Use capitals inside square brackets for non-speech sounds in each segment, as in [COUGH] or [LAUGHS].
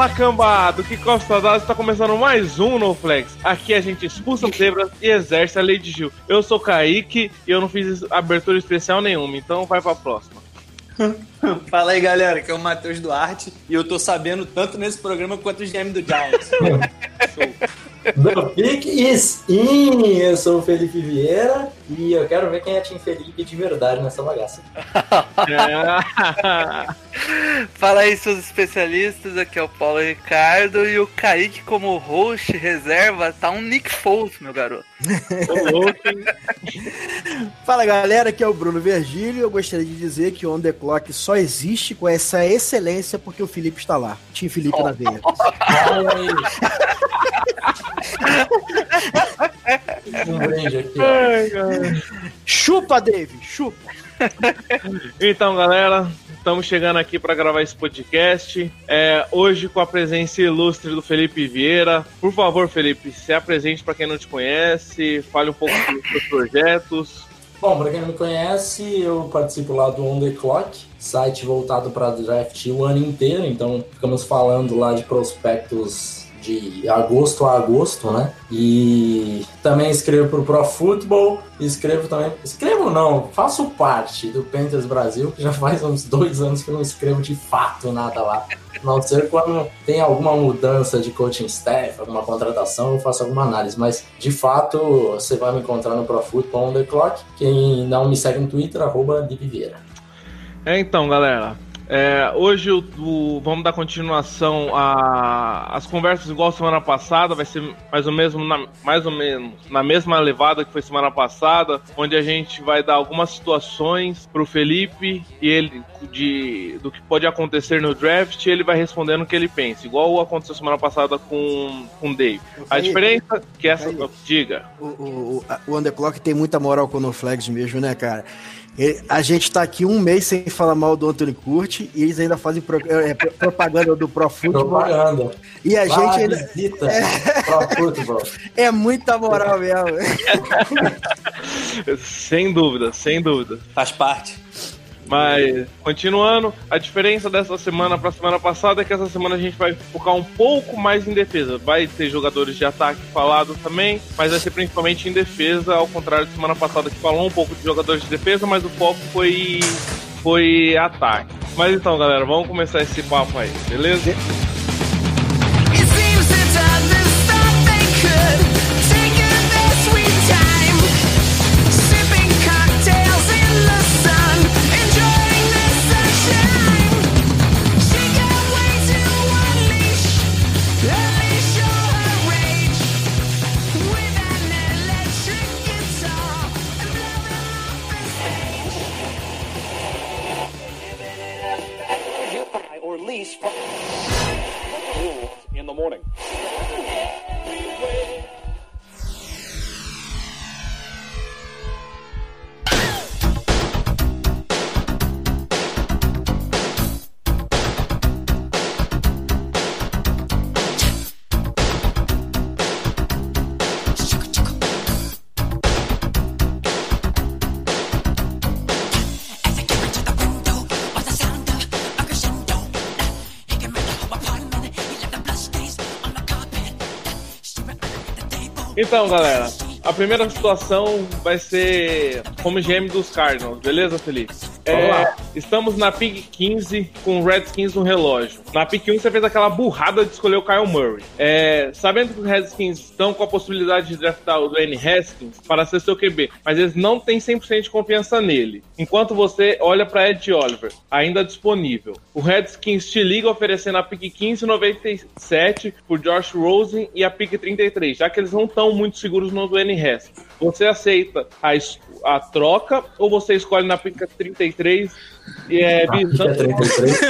Fala cambado, que Costa Dados está começando mais um No Flex. Aqui a gente expulsa zebras e exerce a lei de Gil. Eu sou Kaique e eu não fiz abertura especial nenhuma, então vai pra próxima. [LAUGHS] Fala aí, galera, que é o Matheus Duarte e eu tô sabendo tanto nesse programa quanto o GM do Giants. [LAUGHS] Show. The Pick is in! Eu sou o Felipe Vieira e eu quero ver quem é Tim Felipe de verdade nessa bagaça. [LAUGHS] Fala aí, seus especialistas. Aqui é o Paulo Ricardo e o Kaique, como host reserva, tá um Nick Foles, meu garoto. [LAUGHS] Fala galera, aqui é o Bruno Virgílio. Eu gostaria de dizer que o On The Clock só existe com essa excelência porque o Felipe está lá. Tim Felipe na veia. Ai. [LAUGHS] Chupa, Dave, chupa. Então, galera, estamos chegando aqui para gravar esse podcast. É, hoje com a presença ilustre do Felipe Vieira. Por favor, Felipe, se apresente para quem não te conhece, fale um pouco dos seus projetos. Bom, pra quem não me conhece, eu participo lá do On The Clock, site voltado para draft o ano inteiro, então ficamos falando lá de prospectos de agosto a agosto, né? E também escrevo pro Pro Football, escrevo também. Escrevo não, faço parte do Panthers Brasil, que já faz uns dois anos que não escrevo de fato nada lá. A não ser quando tem alguma mudança de coaching staff, alguma contratação, eu faço alguma análise. Mas de fato, você vai me encontrar no Pro Football on the Clock. Quem não me segue no Twitter, arroba. É, então, galera. É, hoje o- o- vamos dar continuação a- às conversas igual semana passada, vai ser mais ou, mesmo na, mais ou menos na mesma levada que foi semana passada, onde a gente vai dar algumas situações pro Felipe e ele de, do que pode acontecer no draft e ele vai respondendo o que ele pensa, igual aconteceu semana passada com, com o Dave. A diferença é que essa. Diga. O, o, o, o On The Clock tem muita moral com o No Flags mesmo, né, cara? A gente tá aqui um mês sem falar mal do Anthony Curti e eles ainda fazem pro- é, pro- propaganda do Pro Football. Propaganda. E a Vá, gente ainda. Football. É muita moral mesmo. Sem dúvida, sem dúvida. Faz parte. Mas, continuando, a diferença dessa semana para semana passada é que essa semana a gente vai focar um pouco mais em defesa. Vai ter jogadores de ataque falados também, mas vai ser principalmente em defesa, ao contrário da semana passada que falou um pouco de jogadores de defesa, mas o foco foi, foi ataque. Mas então, galera, vamos começar esse papo aí, beleza? It seems that could Então, galera, a primeira situação vai ser como GM dos Cardinals, beleza, Felipe? É. Estamos na pick 15 com o Redskins no relógio. Na pick 1 você fez aquela burrada de escolher o Kyle Murray. É, sabendo que os Redskins estão com a possibilidade de draftar o Dwayne Haskins para ser seu QB, mas eles não têm 100% de confiança nele. Enquanto você olha para Ed Oliver, ainda disponível. O Redskins te liga oferecendo a pick 15 e 97 por Josh Rosen e a pick 33, já que eles não estão muito seguros no Dwayne Haskins. Você aceita a, a troca ou você escolhe na pick 33 e é pica visando 33.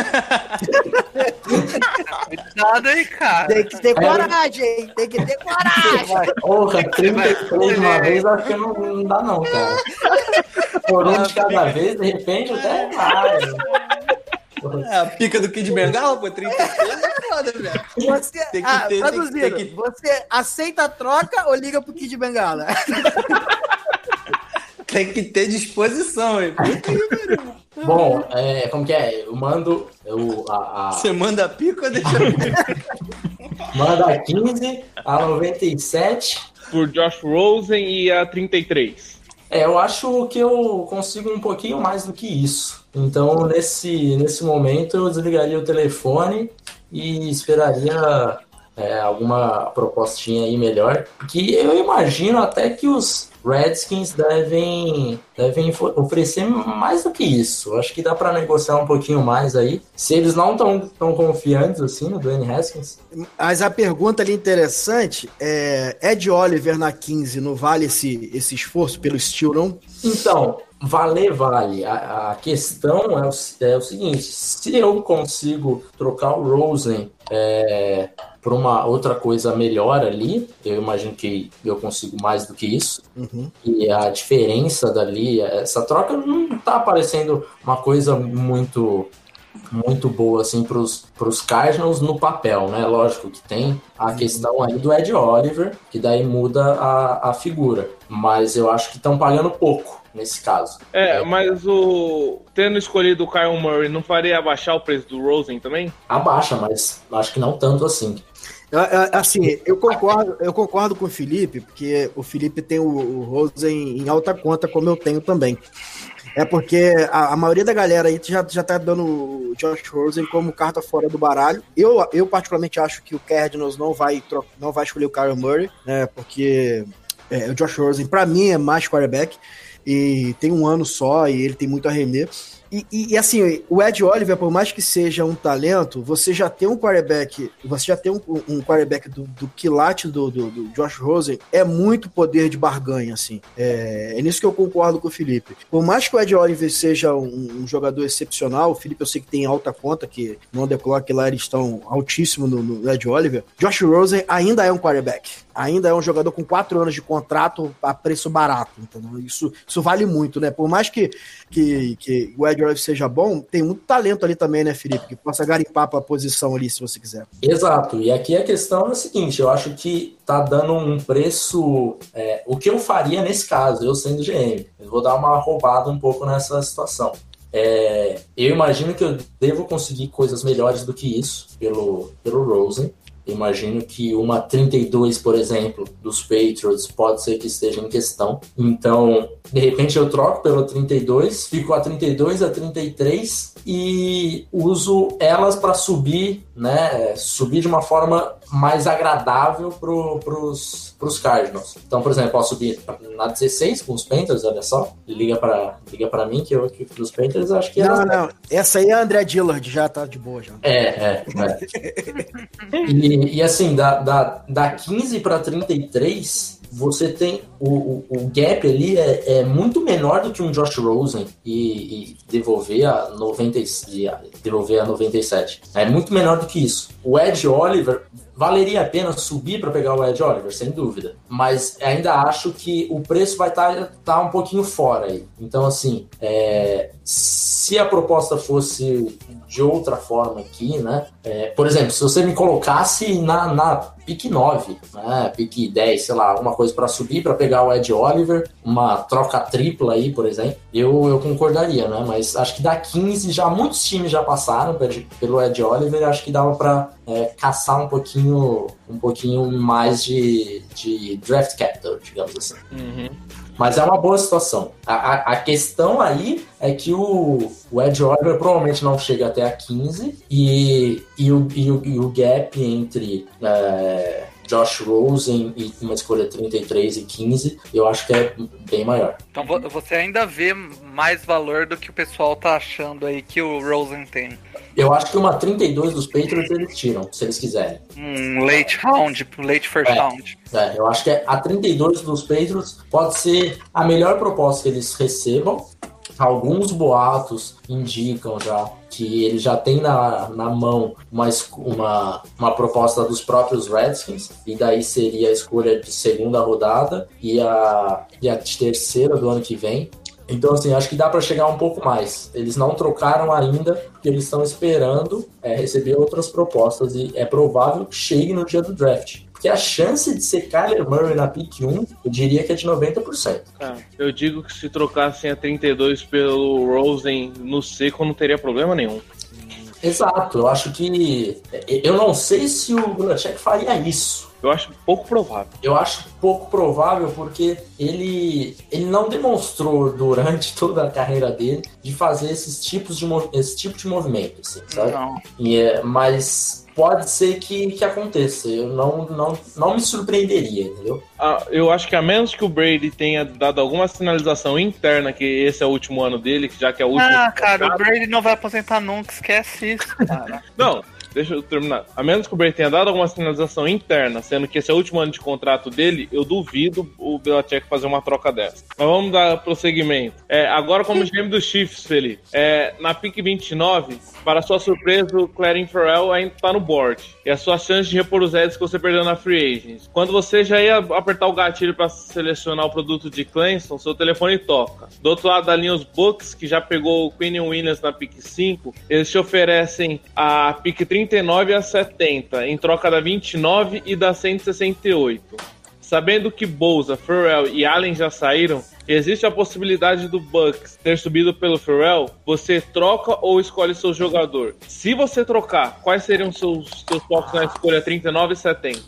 Cuidado aí, cara. Tem que ter coragem, hein? Tem que ter coragem. Porra, 33 de uma vez, acho que não, não dá não, cara. Por um de cada vez, de repente, até vai. É, a pica do Kid Bengala, pô, 33 é foda, velho. Você, Tem que ah, ter- tem que- traduzindo, tem que- você aceita a troca ou liga pro Kid Bengala? Tem que ter disposição, hein? Bom, é, como que é? Eu mando eu, a, a, Você manda [LAUGHS] a pica ou deixa mando a 15, a 97. por Josh Rosen e a 33. É, eu acho que eu consigo um pouquinho mais do que isso. Então, nesse, nesse momento, eu desligaria o telefone e esperaria é, alguma propostinha aí melhor. Que eu imagino até que os Redskins devem, devem oferecer mais do que isso. Acho que dá para negociar um pouquinho mais aí. Se eles não estão tão confiantes assim no Dwayne Haskins, Mas a pergunta ali interessante é: Ed Oliver na 15 não vale esse, esse esforço pelo estilo, não? Então, valer vale. A, a questão é o, é o seguinte: se eu consigo trocar o Rosen é, por uma outra coisa melhor ali, eu imagino que eu consigo mais do que isso. Uhum. E a diferença dali, essa troca não tá parecendo uma coisa muito muito boa assim para os Cardinals no papel, né? Lógico que tem a questão aí do Ed Oliver, que daí muda a, a figura, mas eu acho que estão pagando pouco nesse caso. É, mas o. Tendo escolhido o Kyle Murray, não faria abaixar o preço do Rosen também? Abaixa, mas acho que não tanto assim. Eu- eu- Assim, eu concordo, eu concordo com o Felipe, porque o Felipe tem o, o Rosen em alta conta, como eu tenho também. É porque a, a maioria da galera aí já, já tá dando o Josh Rosen como carta fora do baralho. Eu, eu particularmente acho que o Cardinals não vai, não vai escolher o Kyle Murray, né? Porque é, o Josh Rosen, pra mim, é mais quarterback. E tem um ano só e ele tem muito a render. E, e- e, assim, o Ed Oliver, por mais que seja um talento, você já tem um quarterback, você já tem um, um quarterback do, do quilate do, do, do Josh Rosen, é muito poder de barganha, assim. É, é nisso que eu concordo com o Felipe. Por mais que o Ed Oliver seja um, um jogador excepcional, o Felipe eu sei que tem alta conta, que no On The Clock lá eles estão altíssimo no, no Ed Oliver. Josh Rosen ainda é um quarterback. Ainda é um jogador com quatro anos de contrato a preço barato, entendeu? Isso, isso vale muito, né? Por mais que, que, que o Ed Oliver seja bom, tem muito talento ali também, né, Felipe? Que possa garimpar pra posição ali, se você quiser. Exato, e aqui a questão é a seguinte: eu acho que tá dando um preço. é, o que eu faria nesse caso, eu sendo GM? Eu vou dar uma roubada um pouco nessa situação. É, eu imagino que eu devo conseguir coisas melhores do que isso pelo, pelo Rosen. Imagino que uma 32, por exemplo, dos Patriots pode ser que esteja em questão. Então, de repente eu troco pelo 32, fico a 32, a 33 e uso elas para subir, né? Subir de uma forma mais agradável pros, pros Cardinals. Então, por exemplo, posso subir na 16 com os Panthers, olha só. Liga para liga para mim que eu que dos Panthers acho que Não, elas- não. Essa aí é a André Dillard, já tá de boa já. é, é, é. [LAUGHS] E, e assim, da, da, da 15 para 33, você tem o, o, o gap ali é, é muito menor do que um Josh Rosen e, e devolver a 90, e devolver a 97. É muito menor do que isso. O Ed Oliver valeria a pena subir para pegar o Ed Oliver, sem dúvida. Mas ainda acho que o preço vai estar um pouquinho fora aí. Então, assim, é, se a proposta fosse de outra forma aqui, né? É, por exemplo, se você me colocasse na, na pique 9, né? Pique 10, sei lá, alguma coisa para subir, para pegar o Ed Oliver, uma troca tripla aí, por exemplo, eu, eu concordaria, né? Mas acho que da 15 já muitos times já passaram pe- pelo Ed Oliver, acho que dava para é, caçar um pouquinho, um pouquinho mais de, de draft capital, digamos assim. Mas é uma boa situação. A, a, a questão aí é que o, o Ed Oliver provavelmente não chega até a 15 e, e, o, e, o, e o gap entre é, Josh Rosen e uma escolha 33 e 15 eu acho que é bem maior. Então vo- você ainda vê mais valor do que o pessoal tá achando aí que o Rosen tem. Eu acho que uma 32 dos Patriots eles tiram, se eles quiserem. Um late round, late first É. round. É, eu acho que a 32 dos Patriots pode ser a melhor proposta que eles recebam. Alguns boatos indicam já que ele já tem na, na mão uma, uma, uma proposta dos próprios Redskins, e daí seria a escolha de segunda rodada e a, e a terceira do ano que vem. Então, assim, acho que dá para chegar um pouco mais. Eles não trocaram ainda, porque eles estão esperando é, receber outras propostas, e é provável que chegue no dia do draft. Porque a chance de ser Kyler Murray na pick 1, eu diria que é de 90%. Cara, eu digo que se trocassem a 32 pelo Rosen no seco, não teria problema nenhum. Exato, eu acho que. Eu não sei se o Belichick faria isso. Eu acho pouco provável. Eu acho pouco provável porque ele, ele não demonstrou durante [LAUGHS] toda a carreira dele de fazer esses tipos de, mov- esse tipo de movimento, assim, sabe? Não. E é- mas pode ser que, que aconteça. Eu não, não, não me surpreenderia, entendeu? Ah, eu acho que a menos que o Brady tenha dado alguma sinalização interna que esse é o último ano dele, que já que é o último. Ah, cara, o Brady não vai aposentar nunca, esquece isso, cara. Não, deixa eu terminar. A menos que o Brady tenha dado alguma sinalização interna, sendo que esse é o último ano de contrato dele, eu duvido o Belichick fazer uma troca dessa. Mas vamos dar prosseguimento. É, agora, como GM dos Chiefs, Felipe, é, na pick 29, para sua surpresa, o Clarin Farrell ainda está no board. E a sua chance de repor os Eds que você perdeu na Free Agents. Quando você já ia apertar o gatilho para selecionar o produto de Clemson, seu telefone toca. Do outro lado da linha, os Bucks, que já pegou o Quinn Williams na pick 5, eles te oferecem a pick 39 a 70, em troca da 29 e da 168. Sabendo que Bolsa, Farrell e Allen já saíram, existe a possibilidade do Bucks ter subido pelo Farrell. Você troca ou escolhe seu jogador? Se você trocar, quais seriam seus, seus focos na escolha 39 e 70?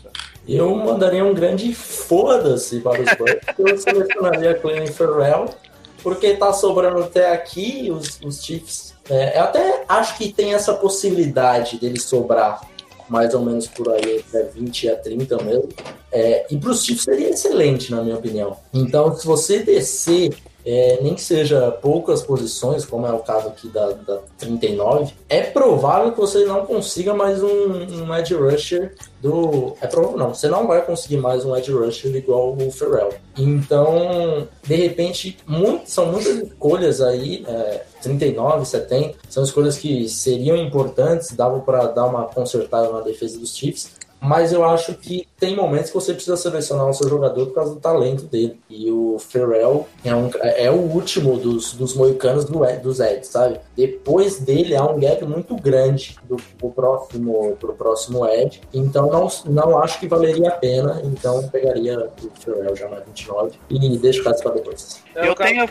Eu mandaria um grande foda-se para os Bucks. eu selecionaria Clelin Ferrell, porque tá sobrando até aqui os, os Chiefs. É, eu até acho que tem essa possibilidade dele sobrar mais ou menos por aí, entre 20 a 30 mesmo. É, e para os Chiefs seria excelente, na minha opinião. Então, se você descer, é, nem que seja poucas posições, como é o caso aqui da, da 39, é provável que você não consiga mais um, um edge rusher do. É provável não, você não vai conseguir mais um edge rusher igual o Ferrell. Então, de repente, muito- são muitas escolhas aí, é, 39, 70, são escolhas que seriam importantes, dava para dar uma consertada na defesa dos Chiefs. Mas eu acho que tem momentos que você precisa selecionar o seu jogador por causa do talento dele. E o Ferrell é, um, é o último dos, dos moicanos do, Ed- dos Eds, sabe? Depois dele há um gap muito grande do, pro, próximo, pro próximo Ed. Então não, não acho que valeria a pena. Então pegaria o Ferrell já na 29 e deixo o caso para depois. Eu tenho o, né?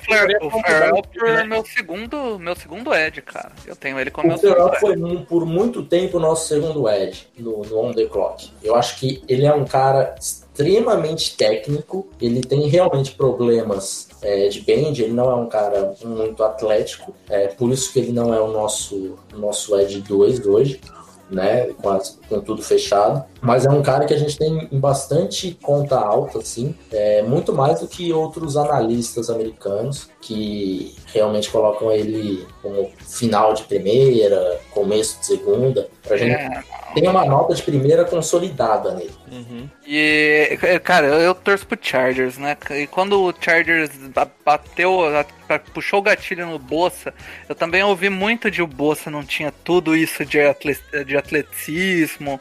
por meu segundo, meu segundo Ed, cara. Eu tenho ele como O meu segundo Ferrell foi um- por muito tempo o nosso segundo Ed no, no On The Clock. Eu acho que ele é um cara extremamente técnico, ele tem realmente problemas é, de bend, ele não é um cara muito atlético, é por isso que ele não é o nosso, nosso Ed 2 hoje. Né, com, as- com tudo fechado, mas é um cara que a gente tem em bastante conta alta, assim, é, muito mais do que outros analistas americanos que realmente colocam ele como final de primeira, começo de segunda, pra gente É, tem uma nota de primeira consolidada nele. Uhum. E, cara, eu, torço pro Chargers, né? E quando o Chargers ba- bateu, puxou o gatilho no Bolsa, eu também ouvi muito de o Bolsa não tinha tudo isso de, atle- de atleticismo.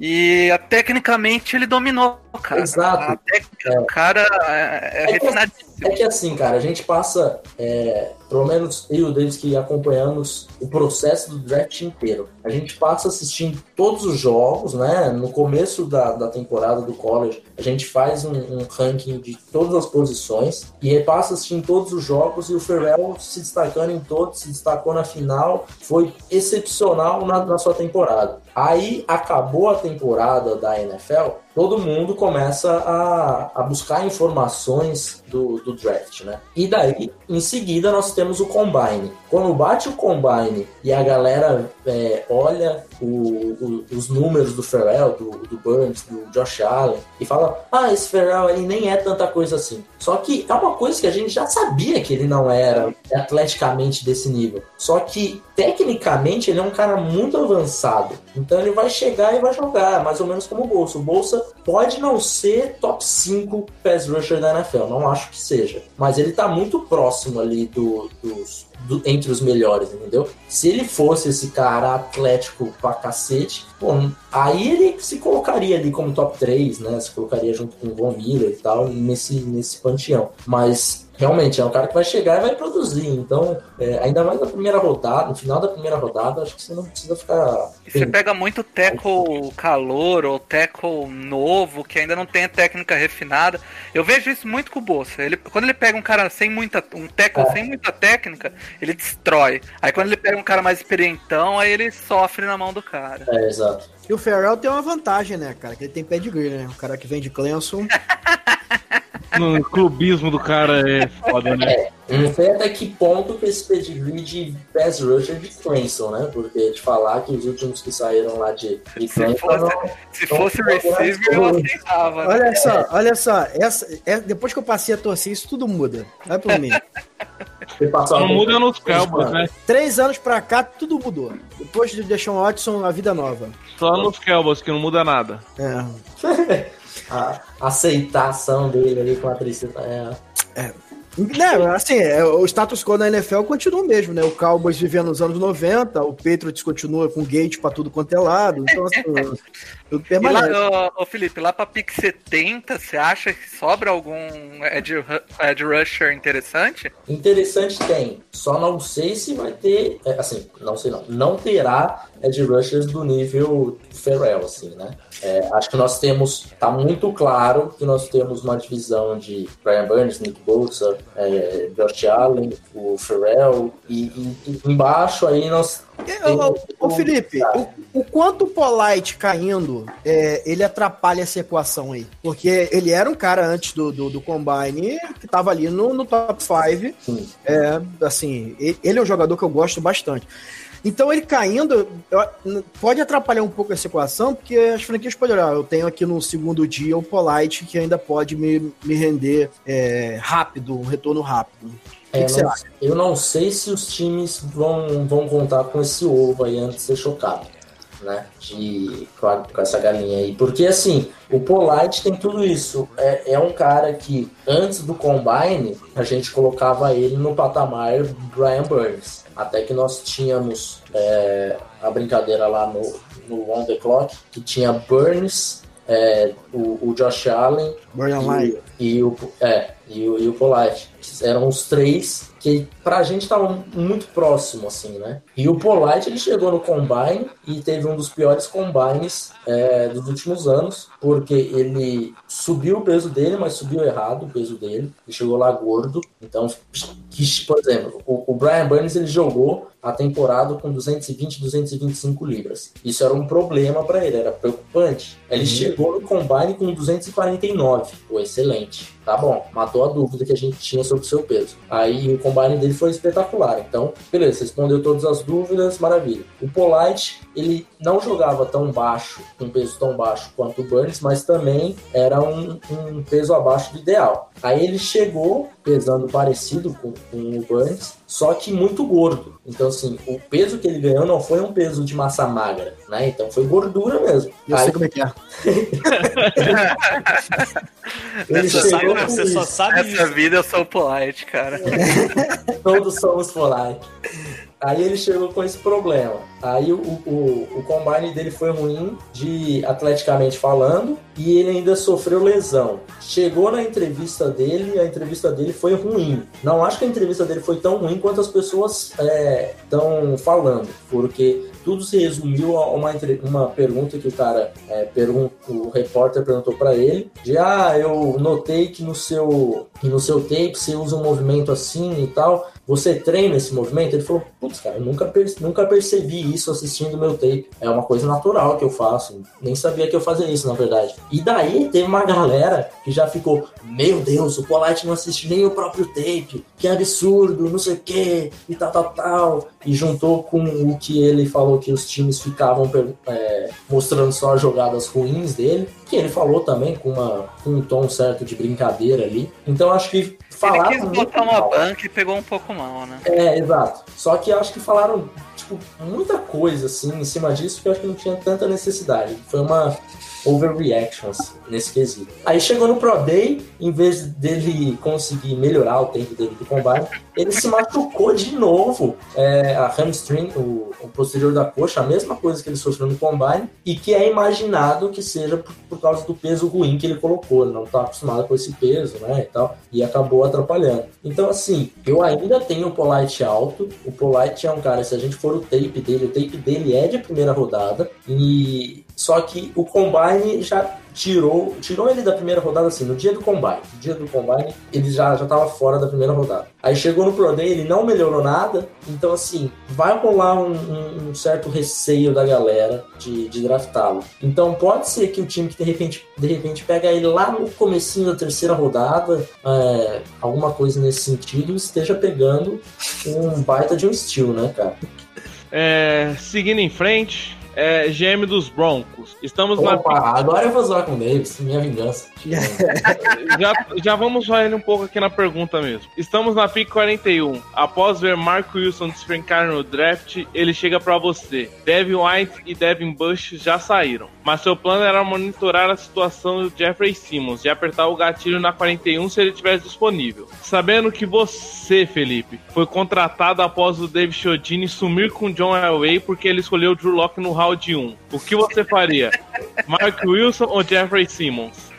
E tecnicamente ele dominou cara. Exato. A técnica cara é, é É que-. É assim, cara, a gente passa, é, pelo menos eu e o Davis que acompanhamos o processo do draft inteiro. A gente passa assistindo todos os jogos, né? No começo da, da temporada do college, a gente faz um, um ranking de todas as posições e passa assistindo todos os jogos e o Ferrell se destacando em todos, se destacou na final, foi excepcional na, na sua temporada. Aí acabou a temporada da NFL, todo mundo começa a, a buscar informações do, do draft, né? E daí, em seguida, nós temos o Combine. Quando bate o Combine e a galera é, olha o- o- os números do Ferrell, do, do Burns, do Josh Allen, e fala, ah, esse Ferrell ele nem é tanta coisa assim. Só que é uma coisa que a gente já sabia que ele não era atleticamente desse nível. Só que, tecnicamente, ele é um cara muito avançado. Então ele vai chegar e vai jogar, mais ou menos como o Bolsa. O Bolsa pode não ser top 5 pass rusher da NFL, não acho que seja. Mas ele tá muito próximo ali do, dos, do- entre os melhores, entendeu? Se ele fosse esse cara atlético pra cacete, pô, aí ele se colocaria ali como top 3, né? Se colocaria junto com o Von Miller e tal, nesse, nesse panteão. Mas realmente é um cara que vai chegar e vai produzir. Então, é, ainda mais na primeira rodada, no final da primeira rodada, acho que você não precisa ficar. E você pega muito tackle calor ou tackle novo, que ainda não tem a técnica refinada. Eu vejo isso muito com o Bolsa. Ele, quando ele pega um cara sem muita. um tackle É. sem muita técnica, ele destrói. Aí quando ele pega um cara mais experientão, aí ele sofre na mão do cara. É, exato. E o Ferrell tem uma vantagem, né, cara? Que ele tem pedigree, né? O cara que vem de Clemson. [LAUGHS] No clubismo do cara é foda, né? Eu Não sei até que ponto que esse pedigree de pass rusher de Clemson, né? Porque de falar que os últimos que saíram lá de, de Se Clemson fosse, não- se fosse foram receiver, eu aceitava. né? Olha só, olha só. Essa, é, depois que eu passei a torcer, isso tudo muda. Vai por mim. [LAUGHS] Não muda nos Cowboys, né? Três anos pra cá, tudo mudou. Depois de Deshaun Watson, a vida nova. Só nos Cowboys que não muda nada. É. [LAUGHS] a aceitação dele ali com a tristeza. É. Não, assim, é, o status quo na NFL continua mesmo, né? O Cowboys vivendo nos anos 90, o Patriots continua com gate pra tudo quanto é lado. Então, assim, [LAUGHS] tudo E lá, permanece. ô, ô, Felipe, lá pra pick 70, você acha que sobra algum edge, edge rusher interessante? Interessante tem. Só não sei se vai ter. é, assim, não sei não. Não terá edge rushers do nível Ferrell, assim, né? É, acho que nós temos. Tá muito claro que nós temos uma divisão de Brian Burns, Nick Bosa, é, Josh Allen, o Ferrell, e, e- e embaixo aí nós. Ô, Felipe, o, o quanto o Polite caindo, é, ele atrapalha essa equação aí? Porque ele era um cara antes do, do, do Combine que tava ali no, no top 5. Sim. É, assim, ele é um jogador que eu gosto bastante. Então ele caindo pode atrapalhar um pouco essa equação, porque as franquias podem olhar. Eu tenho aqui no segundo dia o Polite que ainda pode me, me render é, rápido, um retorno rápido. O que, É, que você não- acha? eu não sei se os times vão, vão contar com esse ovo aí antes de ser chocado, né? De, com essa galinha aí. Porque, assim, o Polite tem tudo isso. É, é um cara que, antes do Combine, a gente colocava ele no patamar Brian Burns. Até que nós tínhamos é, a brincadeira lá no, no On The Clock, que tinha Burns, é, o, o Josh Allen Lai. e, e o, é, e, o, e o Polite. Eram os três que pra gente estavam muito próximo, assim, né? E o Polite, ele chegou no Combine e teve um dos piores Combines é, dos últimos anos, porque ele subiu o peso dele, mas subiu errado o peso dele, e chegou lá gordo. Então, por exemplo, o, o Brian Burns, ele jogou a temporada com 220, 225 libras. Isso era um problema pra ele, era preocupante. Ele chegou no Combine com 249, o excelente. page. Tá bom, matou a dúvida que a gente tinha sobre o seu peso. Aí o combine dele foi espetacular. Então, beleza, respondeu todas as dúvidas, maravilha. O Polite, ele não jogava tão baixo, com peso tão baixo quanto o Burns, mas também era um, um peso abaixo do ideal. Aí ele chegou pesando parecido com, com o Burns, só que muito gordo. Então, assim, o peso que ele ganhou não foi um peso de massa magra, né? Então foi gordura mesmo. Eu Aí sei como é que é. [LAUGHS] ele chegou com você só sabe Essa isso. vida eu sou polite, cara. [LAUGHS] Todos somos Polite. Aí ele chegou com esse problema. Aí o, o, o combine dele foi ruim, de atleticamente falando, e ele ainda sofreu lesão. Chegou na entrevista dele, a entrevista dele foi ruim. Não acho que a entrevista dele foi tão ruim quanto as pessoas estão falando, porque tudo se resumiu a uma, uma pergunta que o cara é, o repórter perguntou pra ele de ah eu notei que no seu que no seu tape você usa um movimento assim e tal você treina esse movimento? Ele falou putz cara eu nunca per- nunca percebi isso assistindo meu tape. É uma coisa natural que eu faço. Nem sabia que eu fazia isso na verdade. E daí teve uma galera que já ficou meu Deus o Polite não assiste nem o próprio tape. Que absurdo não sei o que e tal tal tal. E juntou com o que ele falou que os times ficavam é, mostrando só as jogadas ruins dele, que ele falou também com, uma, com um tom certo de brincadeira ali. Então acho que Ele falaram. quis muito botar uma mal. banca e pegou um pouco mal, né? É, exato. Só que acho que falaram tipo, muita coisa assim em cima disso que eu acho que não tinha tanta necessidade. Foi uma overreaction assim, nesse quesito. Aí chegou no Pro Day, em vez dele conseguir melhorar o tempo dele do combate, ele se machucou de novo. É, a hamstring, o, o posterior da coxa, a mesma coisa que ele sofreu no combine, e que é imaginado que seja por, por causa do peso ruim que ele colocou. Ele não está acostumado com esse peso, né? E tal, e acabou atrapalhando. Então, assim, eu ainda tenho o Polite alto. O Polite é um cara, se a gente for o tape dele, o tape dele é de primeira rodada, e só que o combine já tirou, tirou ele da primeira rodada assim, no dia do combine. No dia do combine, ele já já tava fora da primeira rodada. Aí chegou no Pro Day, ele não melhorou nada, então assim, vai rolar um, um- um certo receio da galera de, de draftá-lo. Então pode ser que o time que de repente, de repente pega ele lá no comecinho da terceira rodada, é, alguma coisa nesse sentido, esteja pegando um baita de um steal, né, cara? É, seguindo em frente, é, GM dos Broncos. Estamos na Opa, agora eu vou zoar com o Davis, minha vingança. [LAUGHS] já, já vamos zoar ele um pouco aqui na pergunta mesmo. Estamos na pick 41. Após ver Marco Wilson despencar no draft, ele chega pra você. Devin White e Devin Bush já saíram. Mas seu plano era monitorar a situação do Jeffrey Simmons e apertar o gatilho na 41 se ele tivesse disponível. Sabendo que você, Felipe, foi contratado após o Dave Chodini sumir com John Elway porque ele escolheu o Drew Locke no round 1. O que você faria? Mark Wilson ou Jeffrey Simmons?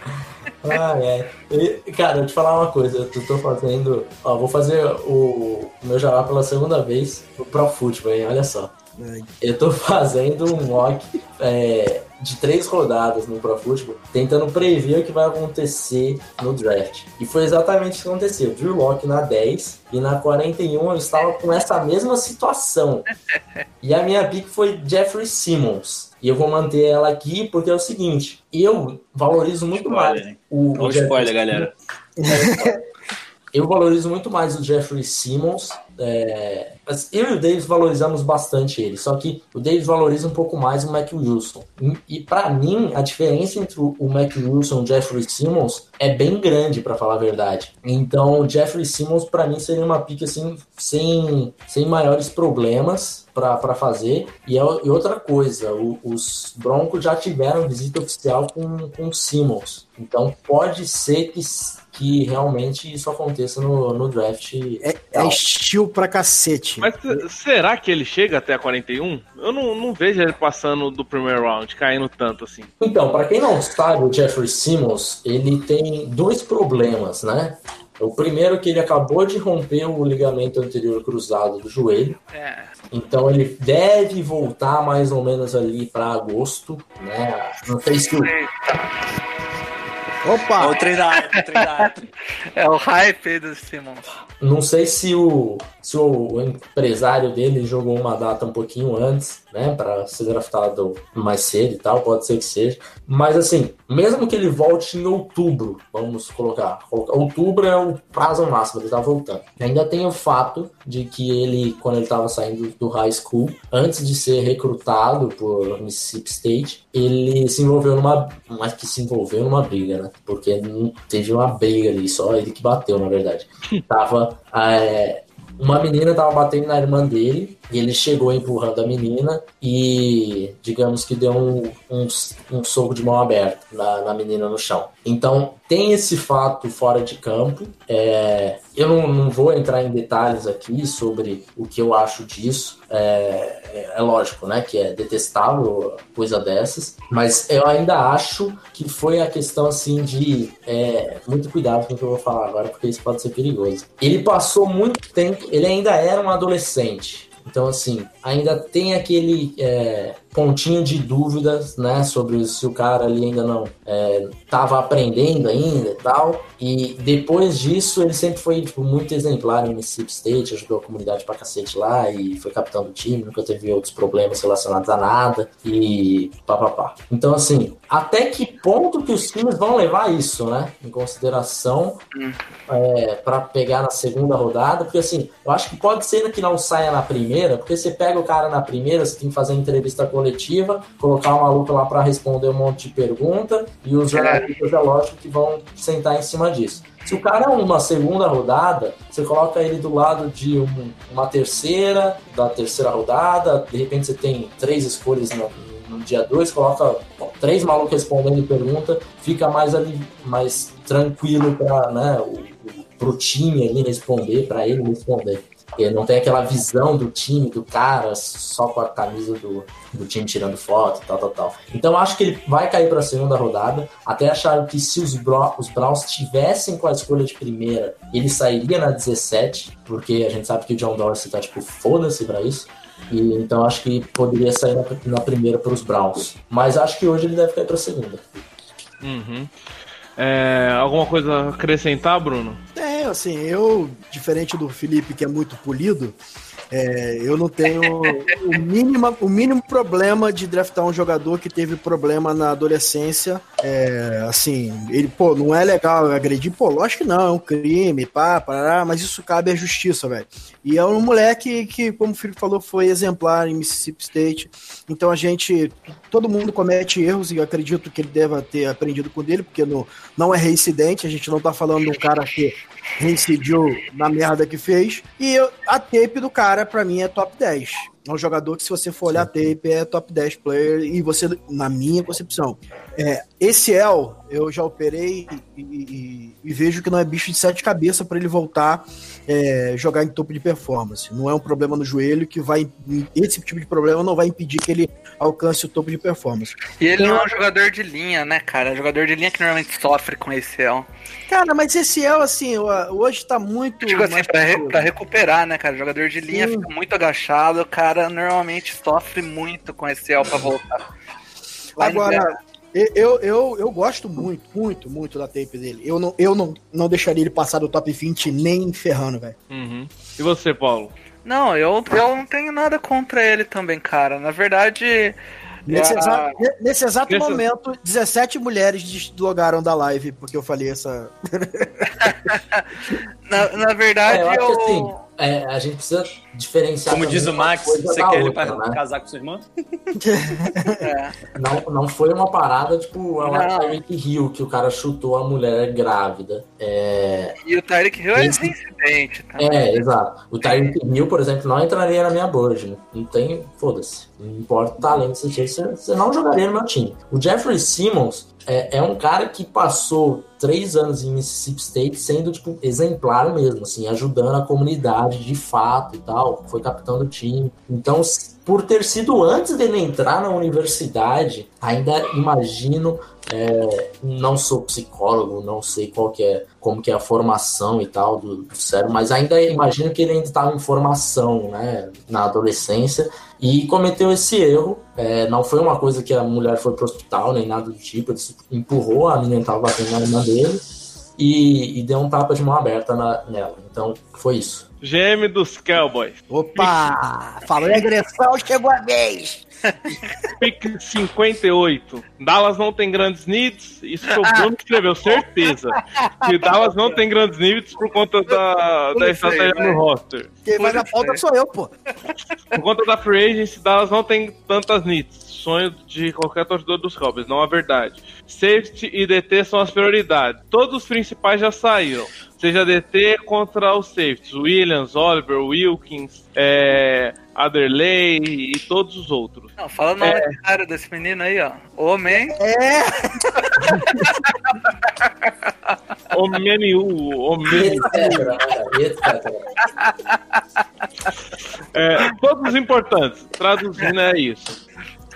Ah, é. E, cara, eu te falar uma coisa, eu tô fazendo. Ó, vou fazer o, o meu jabá pela segunda vez pro Pro Football, hein? Olha só. Eu tô [LAUGHS] fazendo um mock é, de três rodadas no Pro Football, tentando prever o que vai acontecer no draft. E foi exatamente o que aconteceu. Drew Locke na 10 e na 41 eu estava com essa mesma situação. E a minha pick foi Jeffrey Simmons. E eu vou manter ela aqui porque é o seguinte: eu valorizo muito Spoiler, mais hein? o, o Jeffrey spoiler, galera. [LAUGHS] eu valorizo muito mais o Jeffrey Simmons. é, eu e o Davis valorizamos bastante ele. Só que o Davis valoriza um pouco mais o Mac Wilson. E, e para mim, a diferença entre o Mac Wilson e o Jeffrey Simmons é bem grande, para falar a verdade. Então, o Jeffrey Simmons, para mim, seria uma pick assim, sem, sem maiores problemas para fazer. E, é, e outra coisa, o- os Broncos já tiveram visita oficial com, com o Simmons. Então, pode ser que que realmente isso aconteça no, no draft. É, é estilo pra cacete. Mas se- será que ele chega até a 41? Eu não, não vejo ele passando do primeiro round, caindo tanto assim. Então, para quem não sabe, o Jeffrey Simmons, ele tem dois problemas, né? O primeiro é que ele acabou de romper o ligamento anterior cruzado do joelho, É. então ele deve voltar mais ou menos ali para agosto, né? Não sei se o Opa! o trem da hype, o trem hype. [LAUGHS] É o hype do Simmons. Não sei se o, se o empresário dele jogou uma data um pouquinho antes, né, para ser draftado mais cedo e tal, pode ser que seja. Mas assim, mesmo que ele volte em outubro, vamos colocar, colocar- outubro é o prazo máximo, ele tá voltando. Ainda tem o fato de que ele, quando ele estava saindo do high school, antes de ser recrutado por Mississippi State, ele se envolveu numa, mas que se envolveu numa briga, né? Porque não teve uma briga ali, só ele que bateu, na verdade. Tava. é, uma menina tava batendo na irmã dele, E ele chegou empurrando a menina e, digamos que deu um, um, um soco de mão aberta na, na menina no chão. Então, tem esse fato fora de campo. É, eu não, não vou entrar em detalhes aqui sobre o que eu acho disso. É, é- é lógico, né, que é detestável coisa dessas, mas eu ainda acho que foi a questão assim de é, muito cuidado com o que eu vou falar agora, porque isso pode ser perigoso. Ele passou muito tempo, ele ainda era um adolescente. Então, assim, ainda tem aquele é, pontinho de dúvidas, né, sobre se o cara ali ainda não estava aprendendo ainda e tal. E depois disso, ele sempre foi, tipo, muito exemplar em Mississippi State, ajudou a comunidade pra cacete lá e foi capitão do time, nunca teve outros problemas relacionados a nada e papapá. Então, assim, até que ponto que os times vão levar isso, né, em consideração é, para pegar na segunda rodada, porque assim, eu acho que pode ser que não saia na primeira, porque você pega o cara na primeira, você tem que fazer entrevista coletiva, colocar o maluco lá para responder um monte de pergunta, e os jornalistas, é lógico, que vão sentar em cima disso. Se o cara é uma segunda rodada, você coloca ele do lado de um- uma terceira, da terceira rodada, de repente você tem três escolhas no, no dia dois, coloca bom, três malucos respondendo pergunta, fica mais ali, mais tranquilo para né, o, o, pro time ali responder, para ele responder. Não tem aquela visão do time, do cara, só com a camisa do, do time tirando foto, tal, tal, tal. Então acho que ele vai cair para a segunda rodada. Até acharam que se os, Bro- os Browns tivessem com a escolha de primeira, ele sairia na 17, porque a gente sabe que o John Dorsey tá tipo, foda-se pra isso. E, então acho que poderia sair na, na primeira para os Browns. Mas acho que hoje ele deve cair para a segunda. Uhum. É, alguma coisa a acrescentar, Bruno? É, assim, eu, diferente do Felipe, que é muito polido, é, eu não tenho o mínimo, o mínimo problema de draftar um jogador que teve problema na adolescência. É, assim, ele, pô, não é legal agredir, pô, lógico que não, é um crime, pá, parará, mas isso cabe à justiça, velho. E é um moleque que, como o Felipe falou, foi exemplar em Mississippi State. Então a gente, todo mundo comete erros e acredito que ele deva ter aprendido com dele, porque no, não é reincidente, a gente não tá falando de um cara que reincidiu na merda que fez. E a tape do cara, pra mim, é top 10. É um jogador que, se você for olhar a tape, é top 10 player. E você, na minha concepção, é, esse El, eu já operei e, e- e vejo que não é bicho de sete cabeças pra ele voltar é, jogar em topo de performance. Não é um problema no joelho que vai. Esse tipo de problema não vai impedir que ele alcance o topo de performance. E ele não é um jogador de linha, né, cara? É um jogador de linha que normalmente sofre com esse El. Cara, mas esse El, assim, hoje tá muito. Digo assim, mais pra, re- pra recuperar, né, cara? O jogador de linha Sim. fica muito agachado, o cara normalmente sofre muito com esse El pra voltar. Agora, eu, eu, eu gosto muito, muito, muito da tape dele. Eu não, eu não, não deixaria ele passar do top 20 nem ferrando, velho. Uhum. E você, Paulo? Não, eu, eu não tenho nada contra ele também, cara. Na verdade. Nesse, é, exato, nesse exato Nesse- momento, 17 mulheres deslogaram da live porque eu falei essa. [LAUGHS] na, na verdade, É, eu acho eu. assim, é, a gente precisa diferenciar. Como diz o Max, você quer ele outra, pra né? casar com sua irmã? [LAUGHS] é. Não, não foi uma parada tipo a. Tyreek Hill que o cara chutou a mulher grávida. É, E o Tyreek Hill é Esse- reincidente, tá? é exato. O Tyreek Hill, por exemplo, não entraria na minha board. Não tem. Foda-se. Não importa o talento que você tinha, você, você não jogaria no meu time. O Jeffrey Simmons é, é um cara que passou três anos em Mississippi State sendo, tipo, exemplar mesmo, assim, ajudando a comunidade de fato e tal. Foi capitão do time. Então, por ter sido antes dele entrar na universidade, ainda imagino é, não sou psicólogo, não sei qual que é, como que é a formação e tal do, do cérebro, mas ainda imagino que ele ainda estava em formação, né, na adolescência e cometeu esse erro. É, não foi uma coisa que a mulher foi pro hospital nem nada do tipo, ele empurrou, a menina estava batendo na irmã dele e, e deu um tapa de mão aberta na- nela. Então foi isso. GM dos Cowboys. Opa! Falou em agressão, chegou a vez! [LAUGHS] Pick 58. Dallas não tem grandes needs. Isso que o Bruno escreveu, certeza. Que Dallas não tem grandes needs por conta da, da estratégia no roster. Quem vai na pauta sou eu, pô. Por conta da free agency, Dallas não tem tantas needs. Sonho de qualquer torcedor dos Cowboys, não a verdade. Safety e DT são as prioridades. Todos os principais já saíram. Seja DT contra os safeties. Williams, Oliver, Wilkins, é, Aderley e todos os outros. Não, fala o nome do cara desse menino aí, ó. Homem. É, [LAUGHS] O Menu, o Menu. etc? E etc. É, todos os importantes, traduzindo é isso.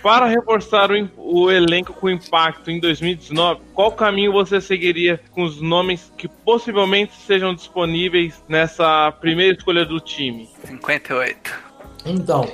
Para reforçar o, o elenco com impacto em 2019, qual caminho você seguiria com os nomes que possivelmente sejam disponíveis nessa primeira escolha do time? 58. Então,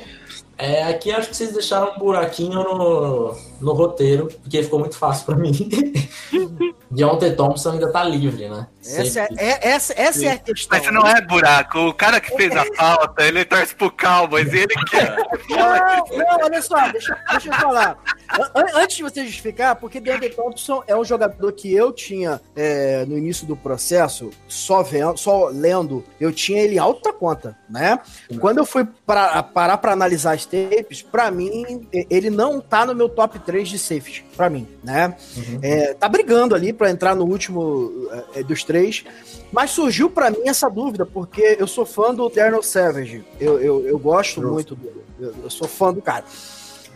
é, aqui acho que vocês deixaram um buraquinho no, no roteiro, porque ficou muito fácil pra mim. [LAUGHS] Deontay Thompson ainda tá livre, né? essa, é, Sempre. é- essa, essa é a questão. Mas não é buraco. O cara que fez a falta, ele torce pro Cowboys e ele quer. Não, não, olha só, deixa, deixa eu falar. An- an- Antes de você justificar, porque Deandre Thompson é um jogador que eu tinha é, no início do processo, só vendo, só lendo, eu tinha ele alta conta, né? Quando eu fui pra, parar pra analisar as tapes, pra mim, ele não tá no meu top 3 de safety, pra mim, né? É, tá brigando ali pra entrar no último é, dos três. Mas surgiu pra mim essa dúvida, porque eu sou fã do Darnell Savage. Eu, eu, eu gosto muito do. Eu, eu sou fã do cara.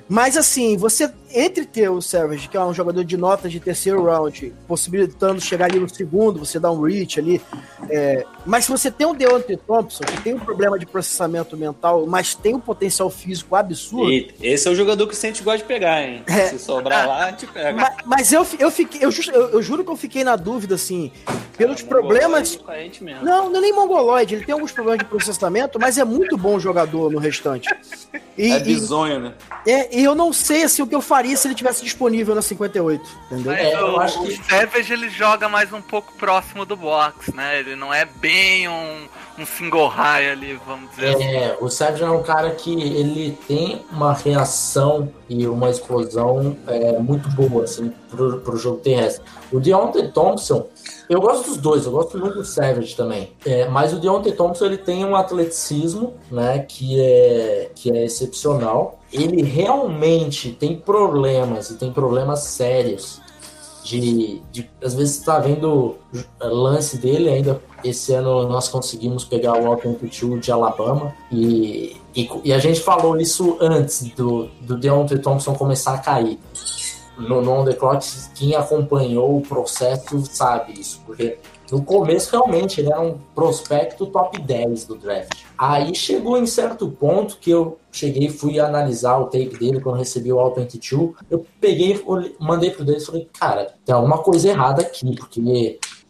Mas assim, você, entre ter o Savage, que é um jogador de notas de terceiro round, possibilitando chegar ali no segundo, você dá um reach ali. é, mas se você tem o Deontay Thompson, que tem um problema de processamento mental, mas tem um potencial físico absurdo. E esse é o jogador que o Saints gosta de pegar, hein? É. Se sobrar lá, te pega. [LAUGHS] Ma- Mas, eu, eu fiquei, eu, just- eu- eu juro que eu fiquei na dúvida, assim, pelos problemas. Gente mesmo. Não, não é nem mongoloide, ele tem alguns problemas de processamento, mas é muito bom jogador no restante. [LAUGHS] E, É e- bizonho, né? é, e eu não sei assim, o que eu faria se ele tivesse disponível na 58, entendeu? Mas É, eu o, acho o que- Savage ele joga mais um pouco próximo do box, né? Ele não é bem um, um single high ali, vamos dizer assim. É, o Savage é um cara que ele tem uma reação e uma explosão é, muito boa assim, pro, pro jogo terrestre. O Deontay Thompson, eu gosto dos dois, eu gosto muito do Savage também. É, mas o Deontay Thompson ele tem um atleticismo né, que, é, que é excepcional. Ele realmente tem problemas e tem problemas sérios de, de às vezes você tá vendo lance dele ainda esse ano nós conseguimos pegar o All-22 de Alabama e, e, e a gente falou isso antes do, do Deontay Thompson começar a cair. No, no On The Clock quem acompanhou o processo sabe isso porque no começo realmente ele era um prospecto top 10 do draft. Aí chegou em certo ponto que eu cheguei fui analisar o tape dele quando recebi o All-22 eu peguei, mandei pro Denis e falei, cara, tem alguma coisa errada aqui, porque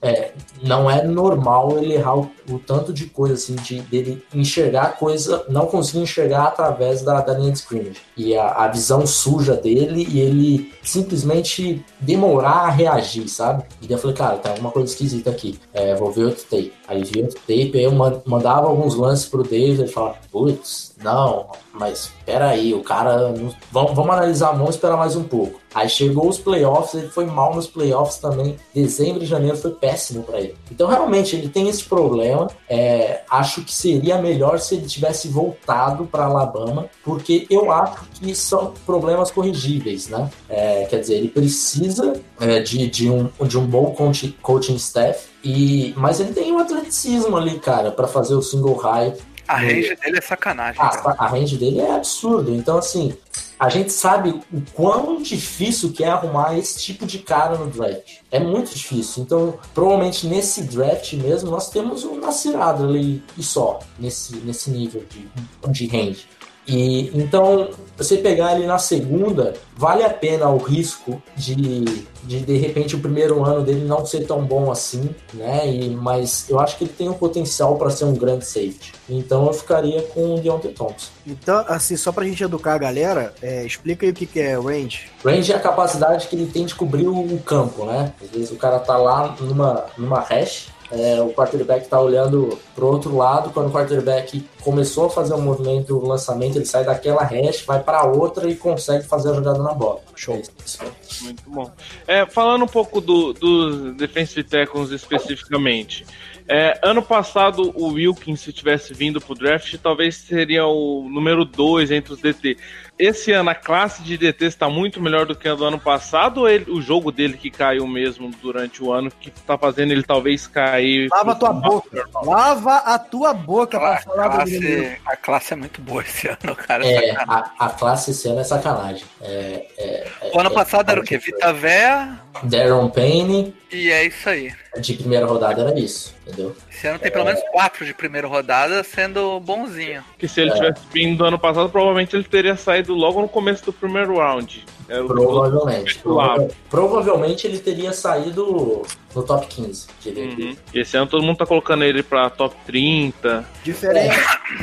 é, não é normal ele errar o, o tanto de coisa assim, de dele enxergar coisa, não conseguir enxergar através da, da linha de scrimmage. E a, a visão suja dele e ele simplesmente demorar a reagir, sabe? E daí eu falei, cara, tem alguma coisa esquisita aqui. É, vou ver outro tape. Aí vi outro tape, aí eu man- mandava alguns lances pro David, ele falava, putz, não, mas peraí, o cara. não- Vamos, vamos analisar, vamos esperar mais um pouco. Aí chegou os playoffs, ele foi mal nos playoffs também. Dezembro e janeiro foi péssimo pra ele. Então, realmente, ele tem esse problema. É, acho que seria melhor se ele tivesse voltado para Alabama, porque eu acho que são problemas corrigíveis, né? É, quer dizer, ele precisa é, de, de, um, de um bom coach- coaching staff. E, mas ele tem um atleticismo ali, cara, para fazer o single high. A range dele é sacanagem. Ah, a range dele é absurdo. Então, assim, a gente sabe o quão difícil que é arrumar esse tipo de cara no draft. É muito difícil. Então, provavelmente nesse draft mesmo, nós temos um Nasir ali e só, nesse, nesse nível de, de range. E então, você pegar ele na segunda, vale a pena o risco de, de de repente o primeiro ano dele não ser tão bom assim, né? E, mas eu acho que ele tem um potencial para ser um grande safety. Então eu ficaria com o Deontay Thompson. Então, assim, só pra gente educar a galera, é, explica aí o que, que é range. Range é a capacidade que ele tem de cobrir o campo, né? Às vezes o cara tá lá numa, numa hash, é, o quarterback tá olhando pro outro lado, quando o quarterback começou a fazer o movimento, o lançamento, ele sai daquela hash, vai para outra e consegue fazer a jogada na bola. Show. Isso. Muito bom. É, falando um pouco do- dos defensive tackles especificamente, É, ano passado, o Wilkins, se tivesse vindo pro draft, talvez seria o número 2 entre os DT. Esse ano, a classe de DT está muito melhor do que a do ano passado, ou ele- o jogo dele que caiu mesmo durante o ano, que tá fazendo ele talvez cair. Lava a tua boca. Lava a tua boca pra A falar do classe, a classe é muito boa esse ano, cara. É, a, a classe esse ano é sacanagem. É, é, é- O ano é- passado era o quê? Vita Véia Darren Payne, e é isso aí. de primeira rodada era isso, entendeu? Esse ano tem pelo menos quatro de primeira rodada sendo bonzinho. Que se ele tivesse vindo do ano passado, provavelmente ele teria saído logo no começo do primeiro round. É, o- Provavelmente. Prova- provavelmente ele teria saído no top 15, diria aqui. Uhum. E esse ano todo mundo tá colocando ele pra top 30. Diferente.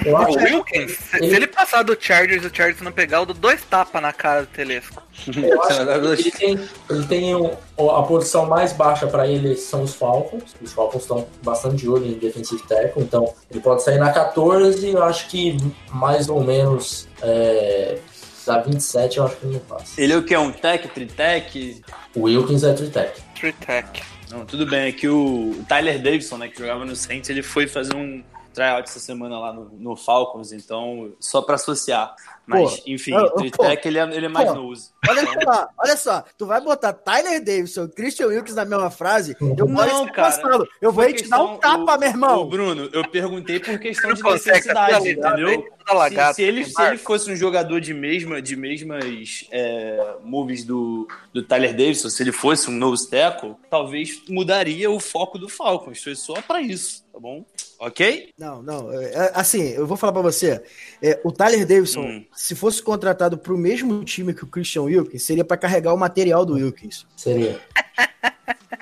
Eu O acho Wilkins, se, se ele passar do Chargers e o Chargers não pegar, eu dou dois tapas na cara do Telesco. [LAUGHS] Eu acho que ele tem, ele tem um- a posição mais baixa para ele são os Falcons. Os Falcons estão bastante de olho em defensive tackle, então ele pode sair na 14 eu acho que mais ou menos é, da 27 eu acho que ele não passa. Ele é o que? Um tech, tritech? O Wilkins é tritech. Tree Tech. Não, tudo bem. É que o o Tyler Davidson, né, que jogava no Saints, ele foi fazer um tryout essa semana lá no, no Falcons, então, só pra associar. Mas, Pô, enfim, eu- eu- tritech ele é, ele é mais pô, nose. Olha só, olha só, tu vai botar Tyler Davidson e Christian Wilkes na mesma frase, eu Não, cara, passando. Eu vou aí te dar um tapa, o- meu irmão. Ô, Bruno, eu perguntei por questão de necessidade, tá entendeu? alagado, se, se ele, se ele fosse um jogador de, mesma, de mesmas é, moves do, do Tyler Davidson, se ele fosse um nose tackle, talvez mudaria o foco do Falcons. Foi só pra isso, tá bom? Ok? Não, não, é, é, assim, eu vou falar pra você, é, o Tyler Davidson, Hum. se fosse contratado pro mesmo time que o Christian Wilkins, seria pra carregar o material do Wilkins. Seria.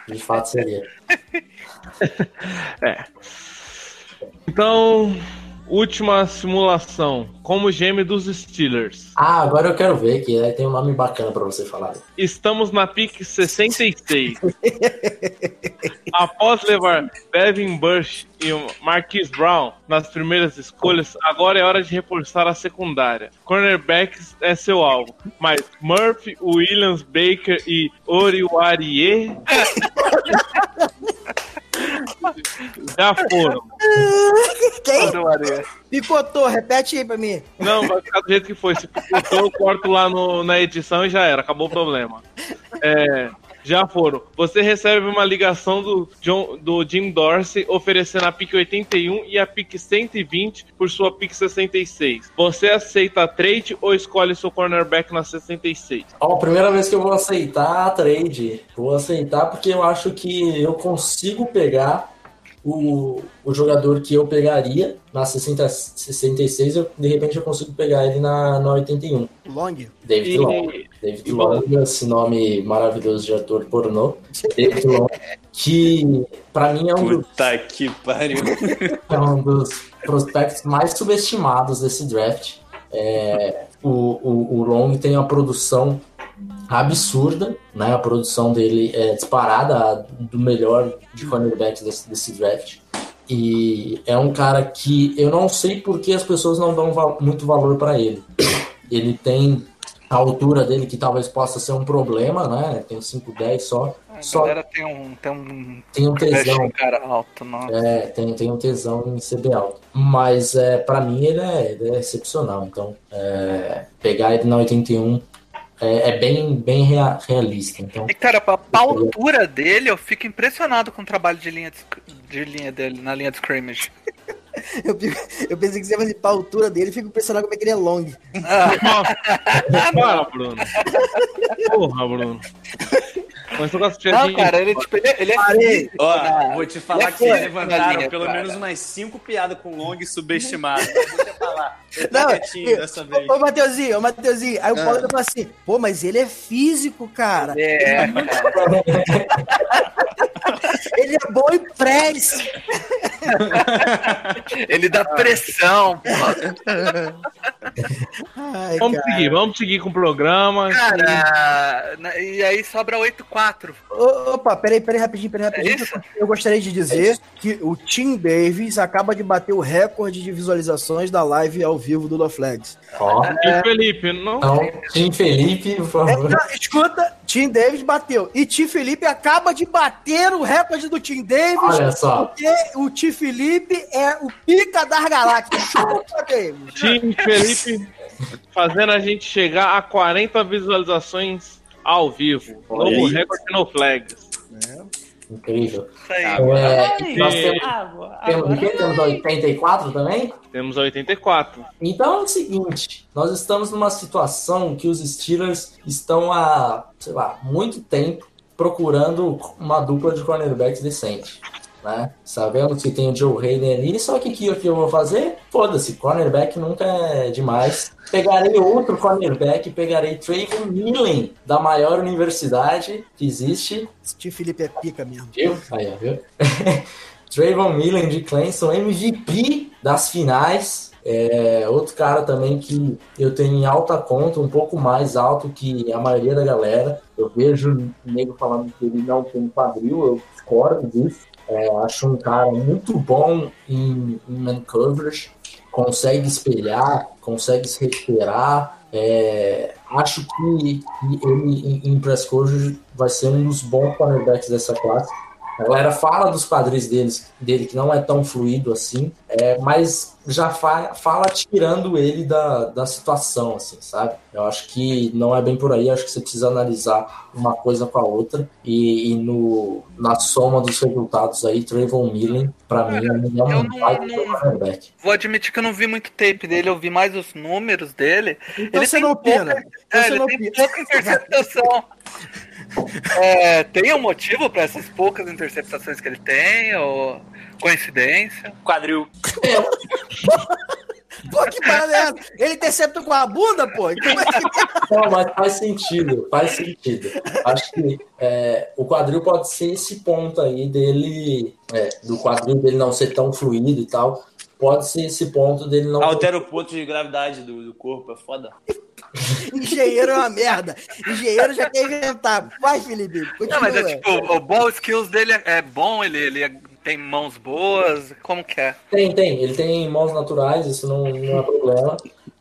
De fato seria. [LAUGHS] Então, última simulação. Como gêmeo dos Steelers. Ah, agora eu quero ver que aí tem um nome bacana pra você falar. Estamos na pick 66. [LAUGHS] Após levar Devin Bush e o Marquise Brown nas primeiras escolhas, agora é hora de reforçar a secundária. Cornerbacks é seu alvo, mas Murphy, Williams, Baker e Oriwarie [LAUGHS] já foram. [LAUGHS] Quem? Picotou, repete aí pra mim. Não, vai ficar do jeito que foi. Se picotou, eu corto lá no- na edição e já era, acabou o problema. É, já foram. Você recebe uma ligação do, John- do Jim Dorsey oferecendo a pick 81 e a pick 120 por sua pick 66. Você aceita a trade ou escolhe seu cornerback na 66? Ó, a primeira vez que eu vou aceitar a trade. Vou aceitar porque eu acho que eu consigo pegar o, o jogador que eu pegaria na 60, 66. Eu, de repente eu consigo pegar ele na, na 81. Long. David E- Long. David e Long, esse nome maravilhoso de ator pornô. David Long, que pra mim é um, dos- Puta que pariu. é um dos prospectos mais subestimados desse draft. É, o, o, o Long tem uma produção absurda, né? A produção dele é disparada do melhor de cornerbacks desse, desse draft. E é um cara que eu não sei por que as pessoas não dão muito valor para ele. Ele tem a altura dele, que talvez possa ser um problema, né? Tem 5'10 só. A Só galera tem um, tem um tem um tesão. cara alto, não. É, tem, tem um tesão em CB alto. Mas é, para mim ele é, ele é excepcional. Então, é, pegar ele na 81 é, é bem, bem rea- realista. Então, E cara, pra, pra altura dele, eu fico impressionado com o trabalho de linha de, de linha dele, na linha de scrimmage. [LAUGHS] Eu, eu pensei que você ia fazer pra altura dele, fico impressionado como é que ele é long. Para, [LAUGHS] Bruno. Porra, Bruno. [LAUGHS] Começou com as Não, piadinhas. cara, ele, tipo, ele, é- ele é Parei. Ó, vou te falar Ele é que vocês forte levantaram linha, pelo cara. menos umas cinco piadas com long e subestimado. Mas [LAUGHS] Deixa pra lá. Eu Não, quietinho dessa vez. Ô, Mateuzinho, ô Mateuzinho. Aí o Paulo falou assim, pô, mas ele é físico, cara. É, [LAUGHS] cara. Ele é bom em press. Ele dá pressão, pô. Ai, Vamos cara. seguir, vamos seguir com o programa. Cara, na- e aí sobra 8-4. Ô, Opa, peraí, peraí, rapidinho, peraí, rapidinho. É? Eu gostaria de dizer que o Tim Davis acaba de bater o recorde de visualizações da live ao vivo do La Flags. Ó, E Felipe, não. então, Tim Felipe, por É, favor. não, escuta, Tim Davis bateu. E Tim Felipe acaba de bater o recorde do Tim Davis. Olha só. Porque o Tim Felipe é o pica das galáxias. Chupa, [LAUGHS] Davis. Tim Felipe fazendo a gente chegar a 40 visualizações ao vivo. Olha Novo recorde no Flags. Incrível. Aí. É, nós temos, Água. temos 84 também? Temos 84. Então é o seguinte, nós estamos numa situação que os Steelers estão há, sei lá, muito tempo procurando uma dupla de cornerbacks decente. Né? Sabemos que tem o Joe Hayden ali, só que o que, que eu vou fazer? Foda-se, cornerback nunca é demais. Pegarei outro cornerback, pegarei Trayvon Millen, da maior universidade que existe, Tim Felipe é pica mesmo. Viu? Aí, viu? [LAUGHS] Trayvon Millen de Clemson, MVP das finais. É, outro cara também que eu tenho em alta conta, um pouco mais alto que a maioria da galera. Eu vejo o nego falando que ele não tem quadril, eu discordo disso. É, acho um cara muito bom em, em man coverage, consegue espelhar, consegue se recuperar. É, acho que, ele em, em press coverage vai ser um dos bons cornerbacks dessa classe. A galera fala dos quadris deles, dele que não é tão fluido assim, é, mas já fa fala tirando ele da, da situação, assim, sabe? Eu acho que não é bem por aí, acho que você precisa analisar uma coisa com a outra e, e no, na soma dos resultados aí, Trayvon Millen, pra mim, é um não- não-. Vou admitir que eu não vi muito tape dele, eu vi mais os números dele. Então Ele você tem não pouca- opina. Então É, ele tem pouca interceptação. [LAUGHS] [LAUGHS] É, tem um motivo pra essas poucas interceptações que ele tem? Ou coincidência? Quadril. [LAUGHS] Pô, que parada é essa? Ele intercepta com a bunda, pô? Como é que... [LAUGHS] Não, mas faz sentido, faz sentido. Acho que é, o quadril pode ser esse ponto aí dele, é, do quadril dele não ser tão fluido e tal. Pode ser esse ponto dele não. Altera o ponto de gravidade do, do corpo, é foda. [LAUGHS] Engenheiro é uma merda. Engenheiro já quer inventar. Vai, Felipe. Continua. Não, mas é tipo, o, ball skills dele é, é bom, ele, ele é- tem mãos boas, como que é? Tem, tem. Ele tem mãos naturais, isso não, não é problema.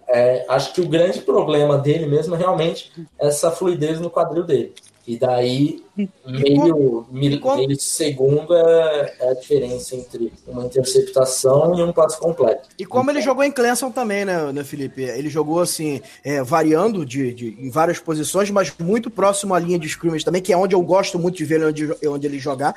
É, acho que o grande problema dele mesmo é realmente essa fluidez no quadril dele. E daí, meio, meio segundo é, é a diferença entre uma interceptação e um passe completo. E como ele jogou em Clemson também, né, né Felipe? Ele jogou assim, é, variando de, de- em várias posições, mas muito próximo à linha de scrimmage também, que é onde eu gosto muito de ver ele onde, onde ele jogar.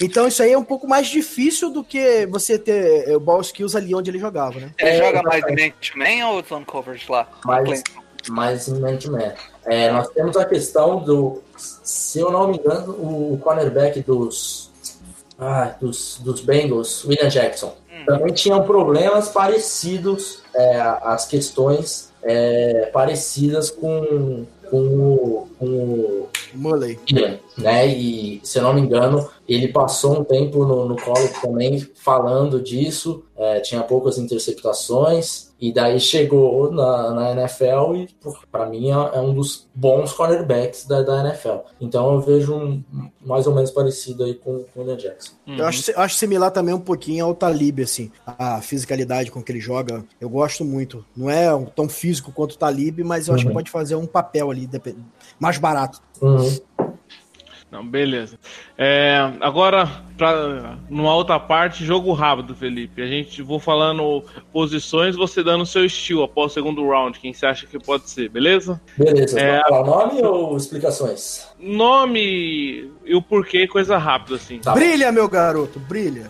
Então isso aí é um pouco mais difícil do que você ter é, o ball skills ali onde ele jogava, né? Ele É, joga mais exatamente. man-to-man ou zone coverage lá? Mas, mas em man-to-man. É, nós temos a questão do, se eu não me engano, o cornerback dos, ah, dos, dos Bengals, William Jackson, também tinham problemas parecidos, é, as questões é, parecidas com, com, o- com o. Dylan, né? E se eu não me engano, ele passou um tempo no, no college também falando disso, é, tinha poucas interceptações, e daí chegou na, na NFL e, para mim, é, é um dos bons cornerbacks da, da NFL. Então eu vejo um, mais ou menos parecido aí com, com o William Jackson. Eu acho, acho similar também um pouquinho ao Talib, assim, a fisicalidade com que ele joga. Eu gosto muito. Não é tão físico quanto o Talib, mas eu acho que Uhum. pode fazer um papel ali, mais barato. Uhum. Não, beleza. É, agora, pra, numa outra parte, jogo rápido, Felipe. A gente vou falando posições, você dando o seu estilo após o segundo round, quem você acha que pode ser, beleza? Beleza, É. falar nome ou explicações? Nome e o porquê, coisa rápida, assim. Tá. Brilha, meu garoto, brilha.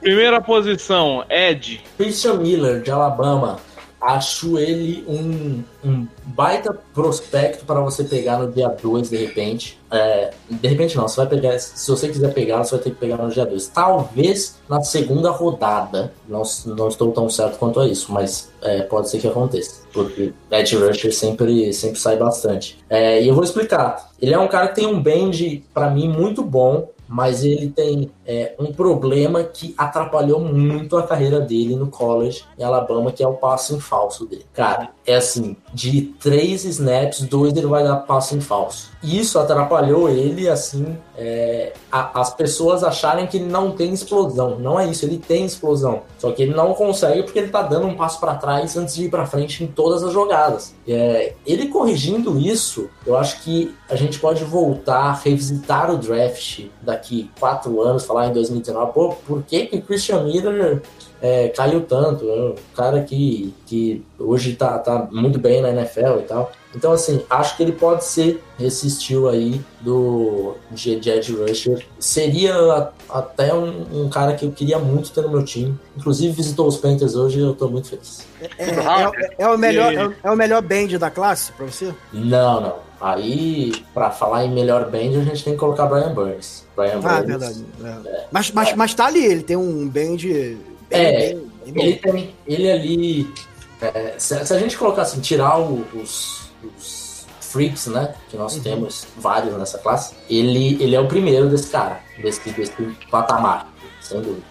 Primeira posição, Ed. Christian Miller, de Alabama. Acho ele um, um baita prospecto para você pegar no dia 2, de repente. É, de repente não, você vai pegar. Se você quiser pegar, você vai ter que pegar no dia 2. Talvez na segunda rodada. Não, não estou tão certo quanto a isso, mas é, pode ser que aconteça. Porque Edge Rusher sempre, sempre sai bastante. É, e eu vou explicar. Ele é um cara que tem um bend, para mim, muito bom. Mas ele tem é, um problema que atrapalhou muito a carreira dele no college em Alabama, que é o passe em falso dele. Cara, é assim, de três snaps, dois ele vai dar passe em falso. Isso atrapalhou ele, assim, é, a- as pessoas acharem que ele não tem explosão. Não é isso, ele tem explosão. Só que ele não consegue porque ele tá dando um passo para trás antes de ir para frente em todas as jogadas. É, ele corrigindo isso, eu acho que a gente pode voltar, revisitar o draft daqui quatro anos, falar em 2019, pô, por que que o Christian Miller é, caiu tanto? É um cara que, que hoje tá, tá muito bem na NFL e tal. Então, assim, acho que ele pode ser esse estilo aí do de, de Edge Rusher. Seria a- até um, um cara que eu queria muito ter no meu time. Inclusive, visitou os Panthers hoje e eu tô muito feliz. É, é- é o melhor, é, o- é o melhor band da classe pra você? Não, não. Aí, pra falar em melhor band, a gente tem que colocar Brian Burns. Brian Ah, Burns. verdade. é. Mas, mas, mas tá ali, ele tem um band bem, É, bem- bem. Ele tem. Ele ali. é, se, se a gente colocar assim, tirar o- os, os freaks, né? Que nós Uhum. temos vários nessa classe, ele, ele é o primeiro desse cara, desse, desse patamar, sem dúvida.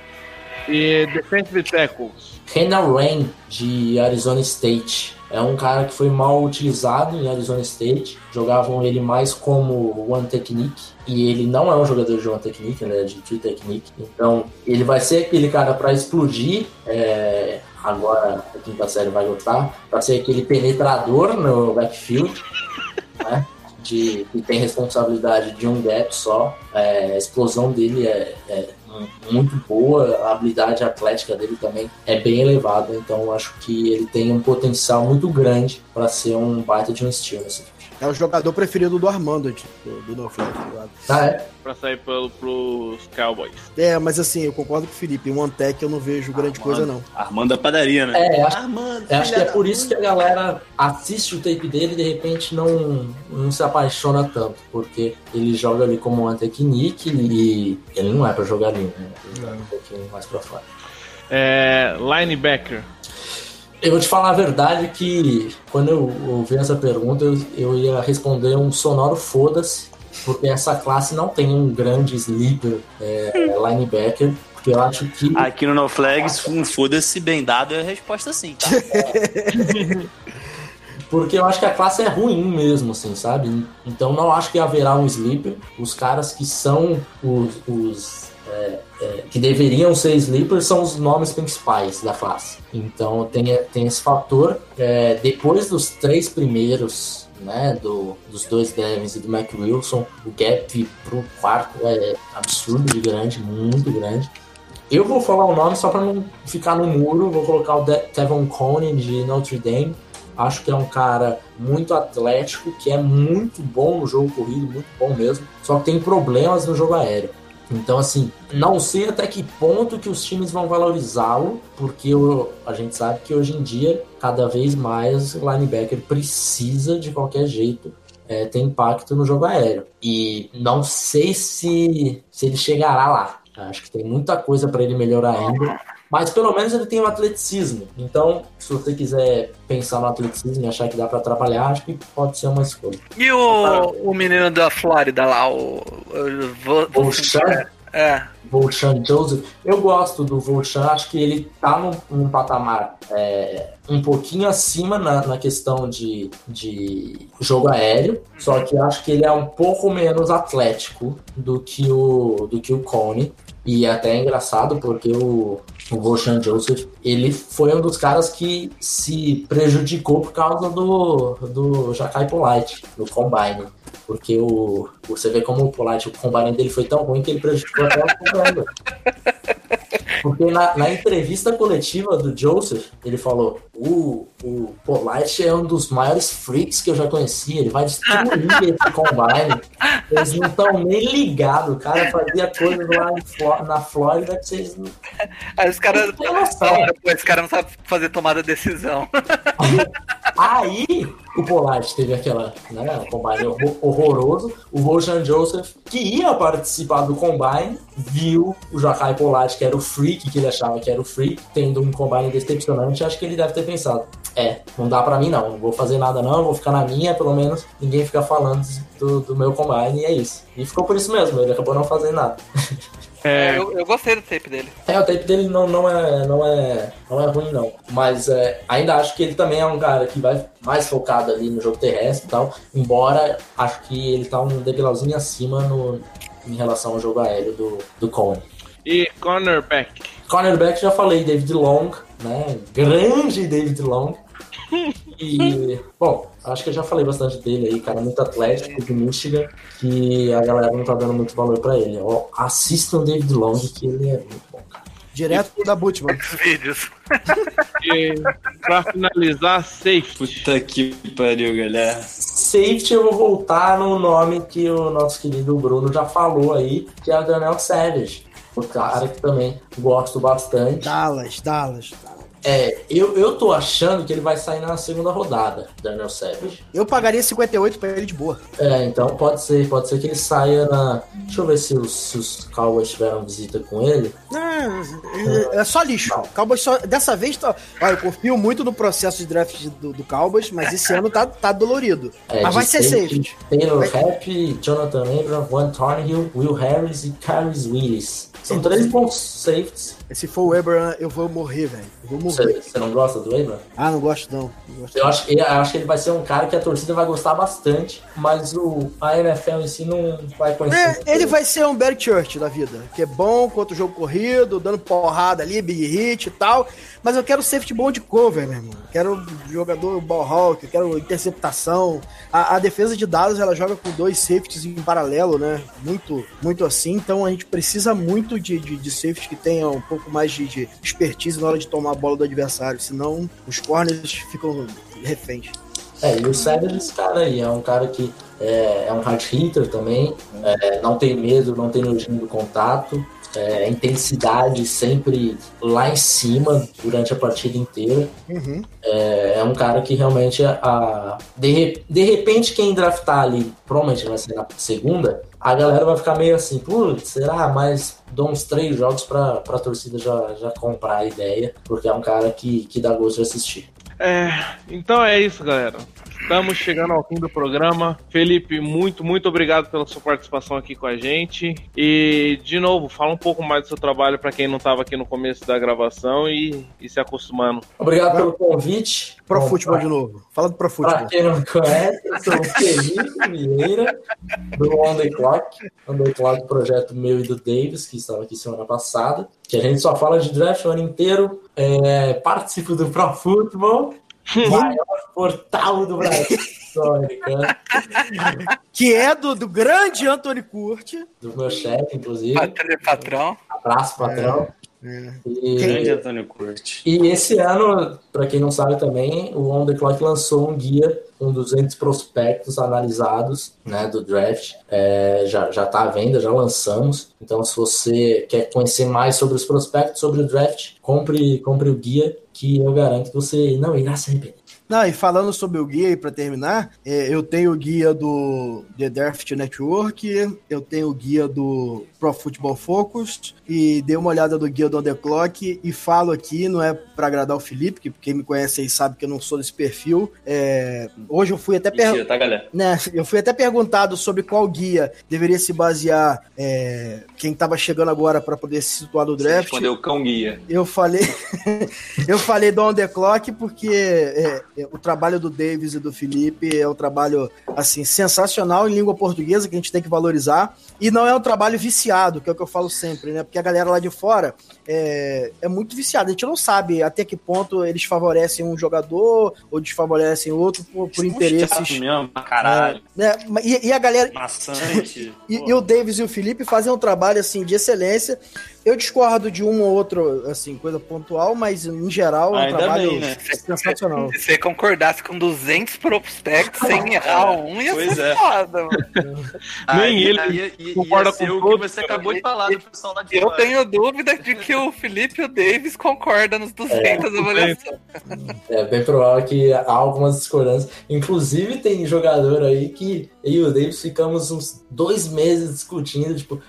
E defensive tackles. Kendall Rain, de Arizona State. É um cara que foi mal utilizado em Arizona State. Jogavam ele mais como one technique. E ele não é um jogador de one technique, ele é de two technique. Então, ele vai ser aquele cara para explodir. é, agora, a quinta série vai lutar. Para ser aquele penetrador no backfield. [LAUGHS] né? De, que tem responsabilidade de um gap só. É, a explosão dele é, é muito boa, a habilidade atlética dele também é bem elevada, então acho que ele tem um potencial muito grande para ser um baita de um estilo. Assim. É o jogador preferido do Armando, tipo, do No Flag, tá? Ah, é? Pra sair pelo, pros Cowboys. É, mas assim, eu concordo com o Felipe. Em One Tech eu não vejo grande coisa, não. Armando a padaria, né? É, acho, Armando, eu acho que é da por isso que a galera assiste o tape dele e de repente não, não se apaixona tanto, porque ele joga ali como um technique e ele não é para jogar ali, né? Ele joga um pouquinho mais pra fora. É, linebacker. Eu vou te falar a verdade que quando eu ouvi essa pergunta, eu, eu ia responder um sonoro foda-se, porque essa classe não tem um grande sleeper é, linebacker, porque eu acho que. Aqui no No Flags, um foda-se bem dado é a resposta sim, tá? [LAUGHS] Porque eu acho que a classe é ruim mesmo, assim, sabe? Então não acho que haverá um sleeper. Os caras que são os. os, é, é, que deveriam ser sleepers são os nomes principais da classe. Então tem, tem esse fator. É, depois dos três primeiros, né, do, dos dois Devins e do Mac Wilson, o gap pro quarto é absurdo de grande, muito grande. Eu vou falar o nome só para não ficar no muro, vou colocar o De Tevon Conan de Notre Dame. Acho que é um cara muito atlético, que é muito bom no jogo corrido, muito bom mesmo, só que tem problemas no jogo aéreo. Então, assim, não sei até que ponto que os times vão valorizá-lo, porque o- a gente sabe que hoje em dia, cada vez mais, o linebacker precisa, de qualquer jeito, é, ter impacto no jogo aéreo. E não sei se, se ele chegará lá. Acho que tem muita coisa para ele melhorar ainda. Mas pelo menos ele tem um atleticismo. Então, se você quiser pensar no atleticismo e achar que dá para trabalhar, acho que pode ser uma escolha. E o, o menino da Flórida lá, o. o Volchan? É. Volchan Joseph, eu gosto do Volchan, acho que ele tá num, num patamar é, um pouquinho acima na, na questão de, de jogo aéreo, só que acho que ele é um pouco menos atlético do que o, do que o Cone. E é até engraçado porque o, o Volchan Joseph, ele foi um dos caras que se prejudicou por causa do, do Jacai Polite, do Combine. Porque o, você vê como o Polite, o combine dele foi tão ruim que ele prejudicou até o combine. [LAUGHS] Porque na, na entrevista coletiva do Joseph, ele falou: o, o Polite é um dos maiores freaks que eu já conheci, ele vai destruir [LAUGHS] esse combine. Eles não estão nem ligados, o cara fazia coisas lá Fló- na Flórida que vocês não. Aí os caras. Pô, Esse cara não sabe fazer tomada de decisão. [LAUGHS] Aí o Pollard teve aquela, né, um combine horror- horroroso. O Roshan Joseph, que ia participar do combine, viu o Jacai Pollard, que era o freak, que ele achava que era o freak, tendo um combine decepcionante. Acho que ele deve ter pensado: é, não dá pra mim não, não vou fazer nada não, vou ficar na minha, pelo menos ninguém fica falando do, do meu combine, e é isso. E ficou por isso mesmo, ele acabou não fazendo nada. [LAUGHS] É, Eu, eu gostei do tape dele. É, o tape dele não, não, é, não, é, não é ruim, não. Mas é, ainda acho que ele também é um cara que vai mais focado ali no jogo terrestre e tal. Embora acho que ele tá um degrauzinho acima no, em relação ao jogo aéreo do, do Cohen. e cornerback. Cornerback já falei, David Long, né? Grande David Long. [LAUGHS] E, bom, acho que eu já falei bastante dele aí, cara, muito atlético de Michigan, que a galera não tá dando muito valor pra ele. Ó, assistam o David Long, que ele é muito bom, cara. Direto da Butman. Vídeos. E pra finalizar, safety. Puta que pariu, galera. Safety, eu vou voltar no nome que o nosso querido Bruno já falou aí, que é o Daniel Savage. O cara que também gosto bastante. Dallas, Dallas, Dallas. É, eu, eu tô achando que ele vai sair na segunda rodada, Daniel Savage. Eu pagaria 58 pra ele de boa. É, então pode ser, pode ser que ele saia na. Deixa eu ver se os, se os Cowboys tiveram visita com ele. É, é só lixo. Cowboys só, dessa vez, tá, olha, eu confio muito no processo de draft do, do Cowboys, mas esse ano tá, tá dolorido. É, mas vai ser safe. Taylor Vai- Rapp, Jonathan Abram, Juan Thornhill, Will Harris e Caris Willis. São três bons safeties. Se for o Abraham, eu vou morrer, velho. Vou Você, morrer. você não gosta do Abram? Ah, não gosto não. Não gosto. Eu acho, eu acho que ele vai ser um cara que a torcida vai gostar bastante, mas o, a NFL em si não vai conhecer. É, ele vai ser um Barry Church da vida, que é bom contra o jogo corrido, dando porrada ali, big hit e tal. Mas eu quero safety bom de cover, meu irmão. Quero jogador ball hawk, quero interceptação. A, a defesa de dados ela joga com dois safeties em paralelo, né? Muito, muito assim. Então a gente precisa muito de, de, de safety que tenha um pouco mais de, de expertise na hora de tomar a bola do adversário. Senão os corners ficam reféns. É, e o Savage, esse cara aí, é um cara que é, é um hard hitter também, é, não tem medo, não tem nojinho do contato, é, intensidade sempre lá em cima durante a partida inteira. Uhum. É, é um cara que realmente, a, de, de repente, quem draftar ali, provavelmente vai ser na segunda, a galera vai ficar meio assim, putz, será? Mas dou uns três jogos pra, pra torcida já, já comprar a ideia, porque é um cara que, que dá gosto de assistir. É, então é isso, galera. Estamos chegando ao fim do programa. Felipe, muito, muito obrigado pela sua participação aqui com a gente. E, de novo, fala um pouco mais do seu trabalho para quem não estava aqui no começo da gravação e, e se acostumando. Obrigado pelo convite. Pro Bom, futebol de novo. Fala do pro Pra futebol. quem não me conhece, eu sou o Felipe Vieira, do On The Clock. On The Clock, projeto meu e do Davis, que estava aqui semana passada. Que a gente só fala de draft o ano inteiro. É, participo do Pro Football, maior portal do Brasil. [LAUGHS] Que é do, do grande Anthony Curti. do meu chefe, inclusive. Patrão, patrão. Abraço, patrão. E- Grande Antônio Curti. E esse ano, para quem não sabe também, o On The Clock lançou um guia com 200 prospectos analisados né, do draft. É, já, já tá à venda, já lançamos. Então, se você quer conhecer mais sobre os prospectos, sobre o draft, compre, compre o guia que eu garanto que você não irá se arrepender. Não, e falando sobre o guia, e para terminar, é, eu tenho o guia do The Draft Network, eu tenho o guia do Pro Football Focus, e dei uma olhada do guia do On The Clock, e falo aqui, não é para agradar o Felipe, que quem me conhece aí sabe que eu não sou desse perfil. É, hoje eu fui até Mentira, tá, galera? né, eu fui até perguntado sobre qual guia deveria se basear é, quem estava chegando agora para poder se situar no draft. Respondeu o cão guia. Eu falei, [LAUGHS] eu falei do On The Clock porque é, o trabalho do Davis e do Felipe é um trabalho assim sensacional em língua portuguesa que a gente tem que valorizar e não é um trabalho viciado, que é o que eu falo sempre, né? Porque a galera lá de fora é, é muito viciada. A gente não sabe até que ponto eles favorecem um jogador ou desfavorecem outro por, por interesses. mesmo, caralho. Né? E, e a galera, Maçante. [LAUGHS] e, e o Davis e o Felipe fazem um trabalho assim de excelência. Eu discordo de um ou outro, assim, coisa pontual, mas em geral é um Ainda trabalho bem, né? sensacional. [LAUGHS] Se você concordasse com 200 prospectos sem errar um, ia Pois ser é. foda, mano. Nem ele ia, ia, concorda ia com o que você cara. acabou de falar do pessoal lá de Eu fora. tenho dúvida de que o Felipe e o Davis concordam nos 200 avaliações. É bem provável que há algumas discordâncias. Inclusive, tem jogador aí que eu e o Davis ficamos uns dois meses discutindo, tipo.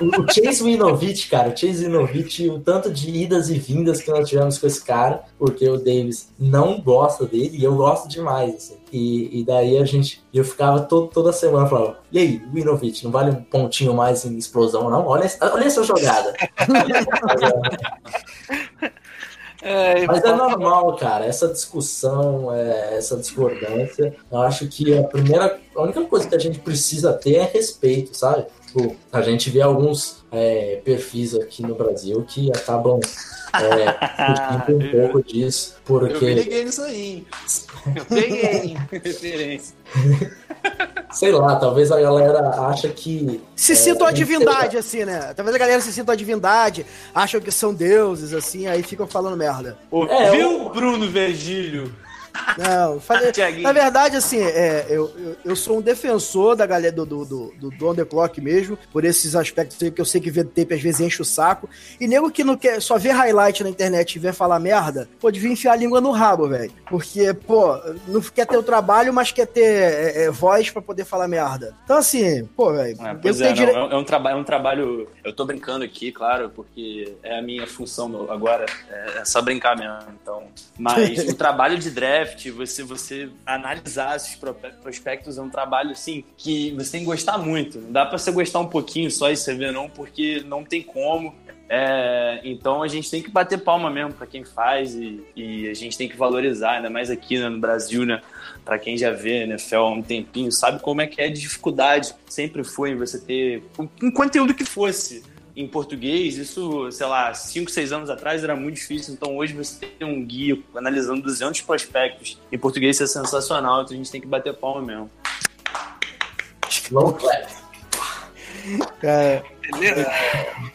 O o Chase Winovich, cara, o Chase Winovich, o tanto de idas e vindas que nós tivemos com esse cara, porque o Davis não gosta dele e eu gosto demais, assim. E, e daí a gente, eu ficava to- toda semana falando, e aí, Winovich, não vale um pontinho mais em explosão, não? Olha, essa- olha essa jogada. [LAUGHS] É, Mas é normal, cara, essa discussão, é, essa discordância. Eu acho que a primeira, a única coisa que a gente precisa ter é respeito, sabe? Tipo, a gente vê alguns é, perfis aqui no Brasil que acabam é, um [LAUGHS] pouco disso, Eu porque, liguei nisso aí. hein? Eu peguei [LAUGHS] referência. sei lá, talvez a galera acha que Se É, sintam a sei, divindade, assim, né? Talvez a galera se sinta a divindade, acham que são deuses, assim, aí ficam falando merda. É, Viu, Bruno Virgílio? Não, falei, [LAUGHS] na verdade, assim, é, eu, eu, eu sou um defensor da galera do, do, do, do, do On The Clock mesmo, por esses aspectos aí que eu sei que ver tape às vezes enche o saco. E nego que não quer, só vê highlight na internet e vê falar merda, pô, devia enfiar a língua no rabo, velho. Porque, pô, não quer ter o trabalho, mas quer ter é, é, voz pra poder falar merda. Então, assim, pô, velho, É, pois é, dire- não, é, um trabalho, é um trabalho. Eu tô brincando aqui, claro, porque é a minha função agora, é, é só brincar mesmo. Então, mas [LAUGHS] o trabalho de draft, você, você analisar esses pro- prospectos é um trabalho assim que você tem que gostar muito. Não dá pra você gostar um pouquinho só e você ver não, porque não tem como. É, então a gente tem que bater palma mesmo pra quem faz e, e a gente tem que valorizar, ainda mais aqui né, no Brasil, né? Pra quem já vê NFL há um tempinho, sabe como é que é de dificuldade. Sempre foi você ter um conteúdo que fosse em português. Isso, sei lá, 5, 6 anos atrás era muito difícil. Então hoje você tem um guia analisando 200 prospectos em português, isso é sensacional. Então a gente tem que bater palma mesmo. Long clap. É, Beleza?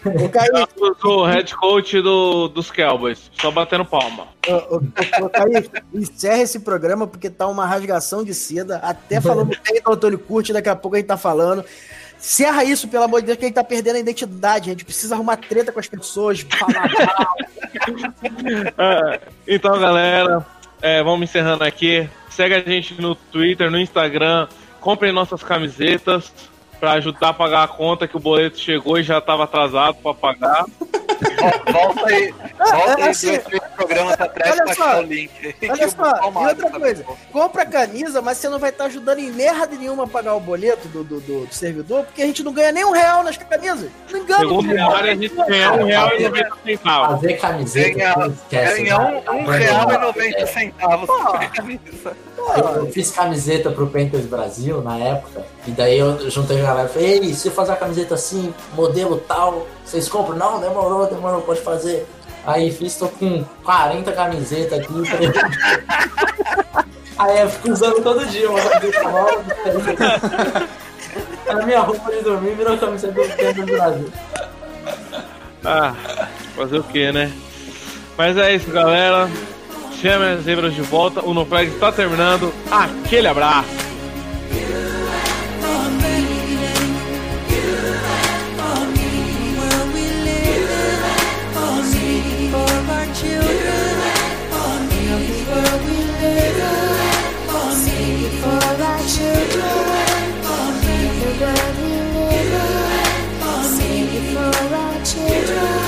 ô, Kaique, Eu sou o head coach do, dos Cowboys, só batendo palma. Ô, ô, ô, Kaique, encerra esse programa porque tá uma rasgação de seda. Até falando bem do Antônio Curti, daqui a pouco a gente tá falando. Encerra isso, pelo amor de Deus, que gente tá perdendo a identidade. A gente precisa arrumar treta com as pessoas. É, [LAUGHS] então, galera, é, vamos encerrando aqui. Segue a gente no Twitter, no Instagram. Comprem nossas camisetas pra ajudar a pagar a conta que o boleto chegou e já tava atrasado pra pagar. Vol- Volta aí, volta aí assim, dois, três programas atrás olha pra só, achar o link. [LAUGHS] Olha só, e outra coisa, compra a camisa, mas você não vai estar ajudando em merda nenhuma a pagar o boleto do, do, do- do servidor, porque a gente não ganha nem um real nas camisas. Não engana, Segundo horário, a gente ganha um real e noventa centavos. Fazer camiseta, Ganha, né? um, um real e noventa centavos por camisa. Eu, eu fiz camiseta pro Panthers Brasil na época, e daí eu juntei a galera falei, ei, se eu fazer a camiseta assim, modelo tal, vocês compram? Não, demorou, demorou, pode fazer. Aí fiz, tô com 40 camisetas aqui. [LAUGHS] Aí eu fico usando todo dia uma camiseta nova. A minha roupa de dormir virou camiseta do Panthers Brasil. Ah, fazer o que, né? Mas é isso, galera. Chame as zebras de volta. O No Flag está terminando. Aquele abraço. children, for our children.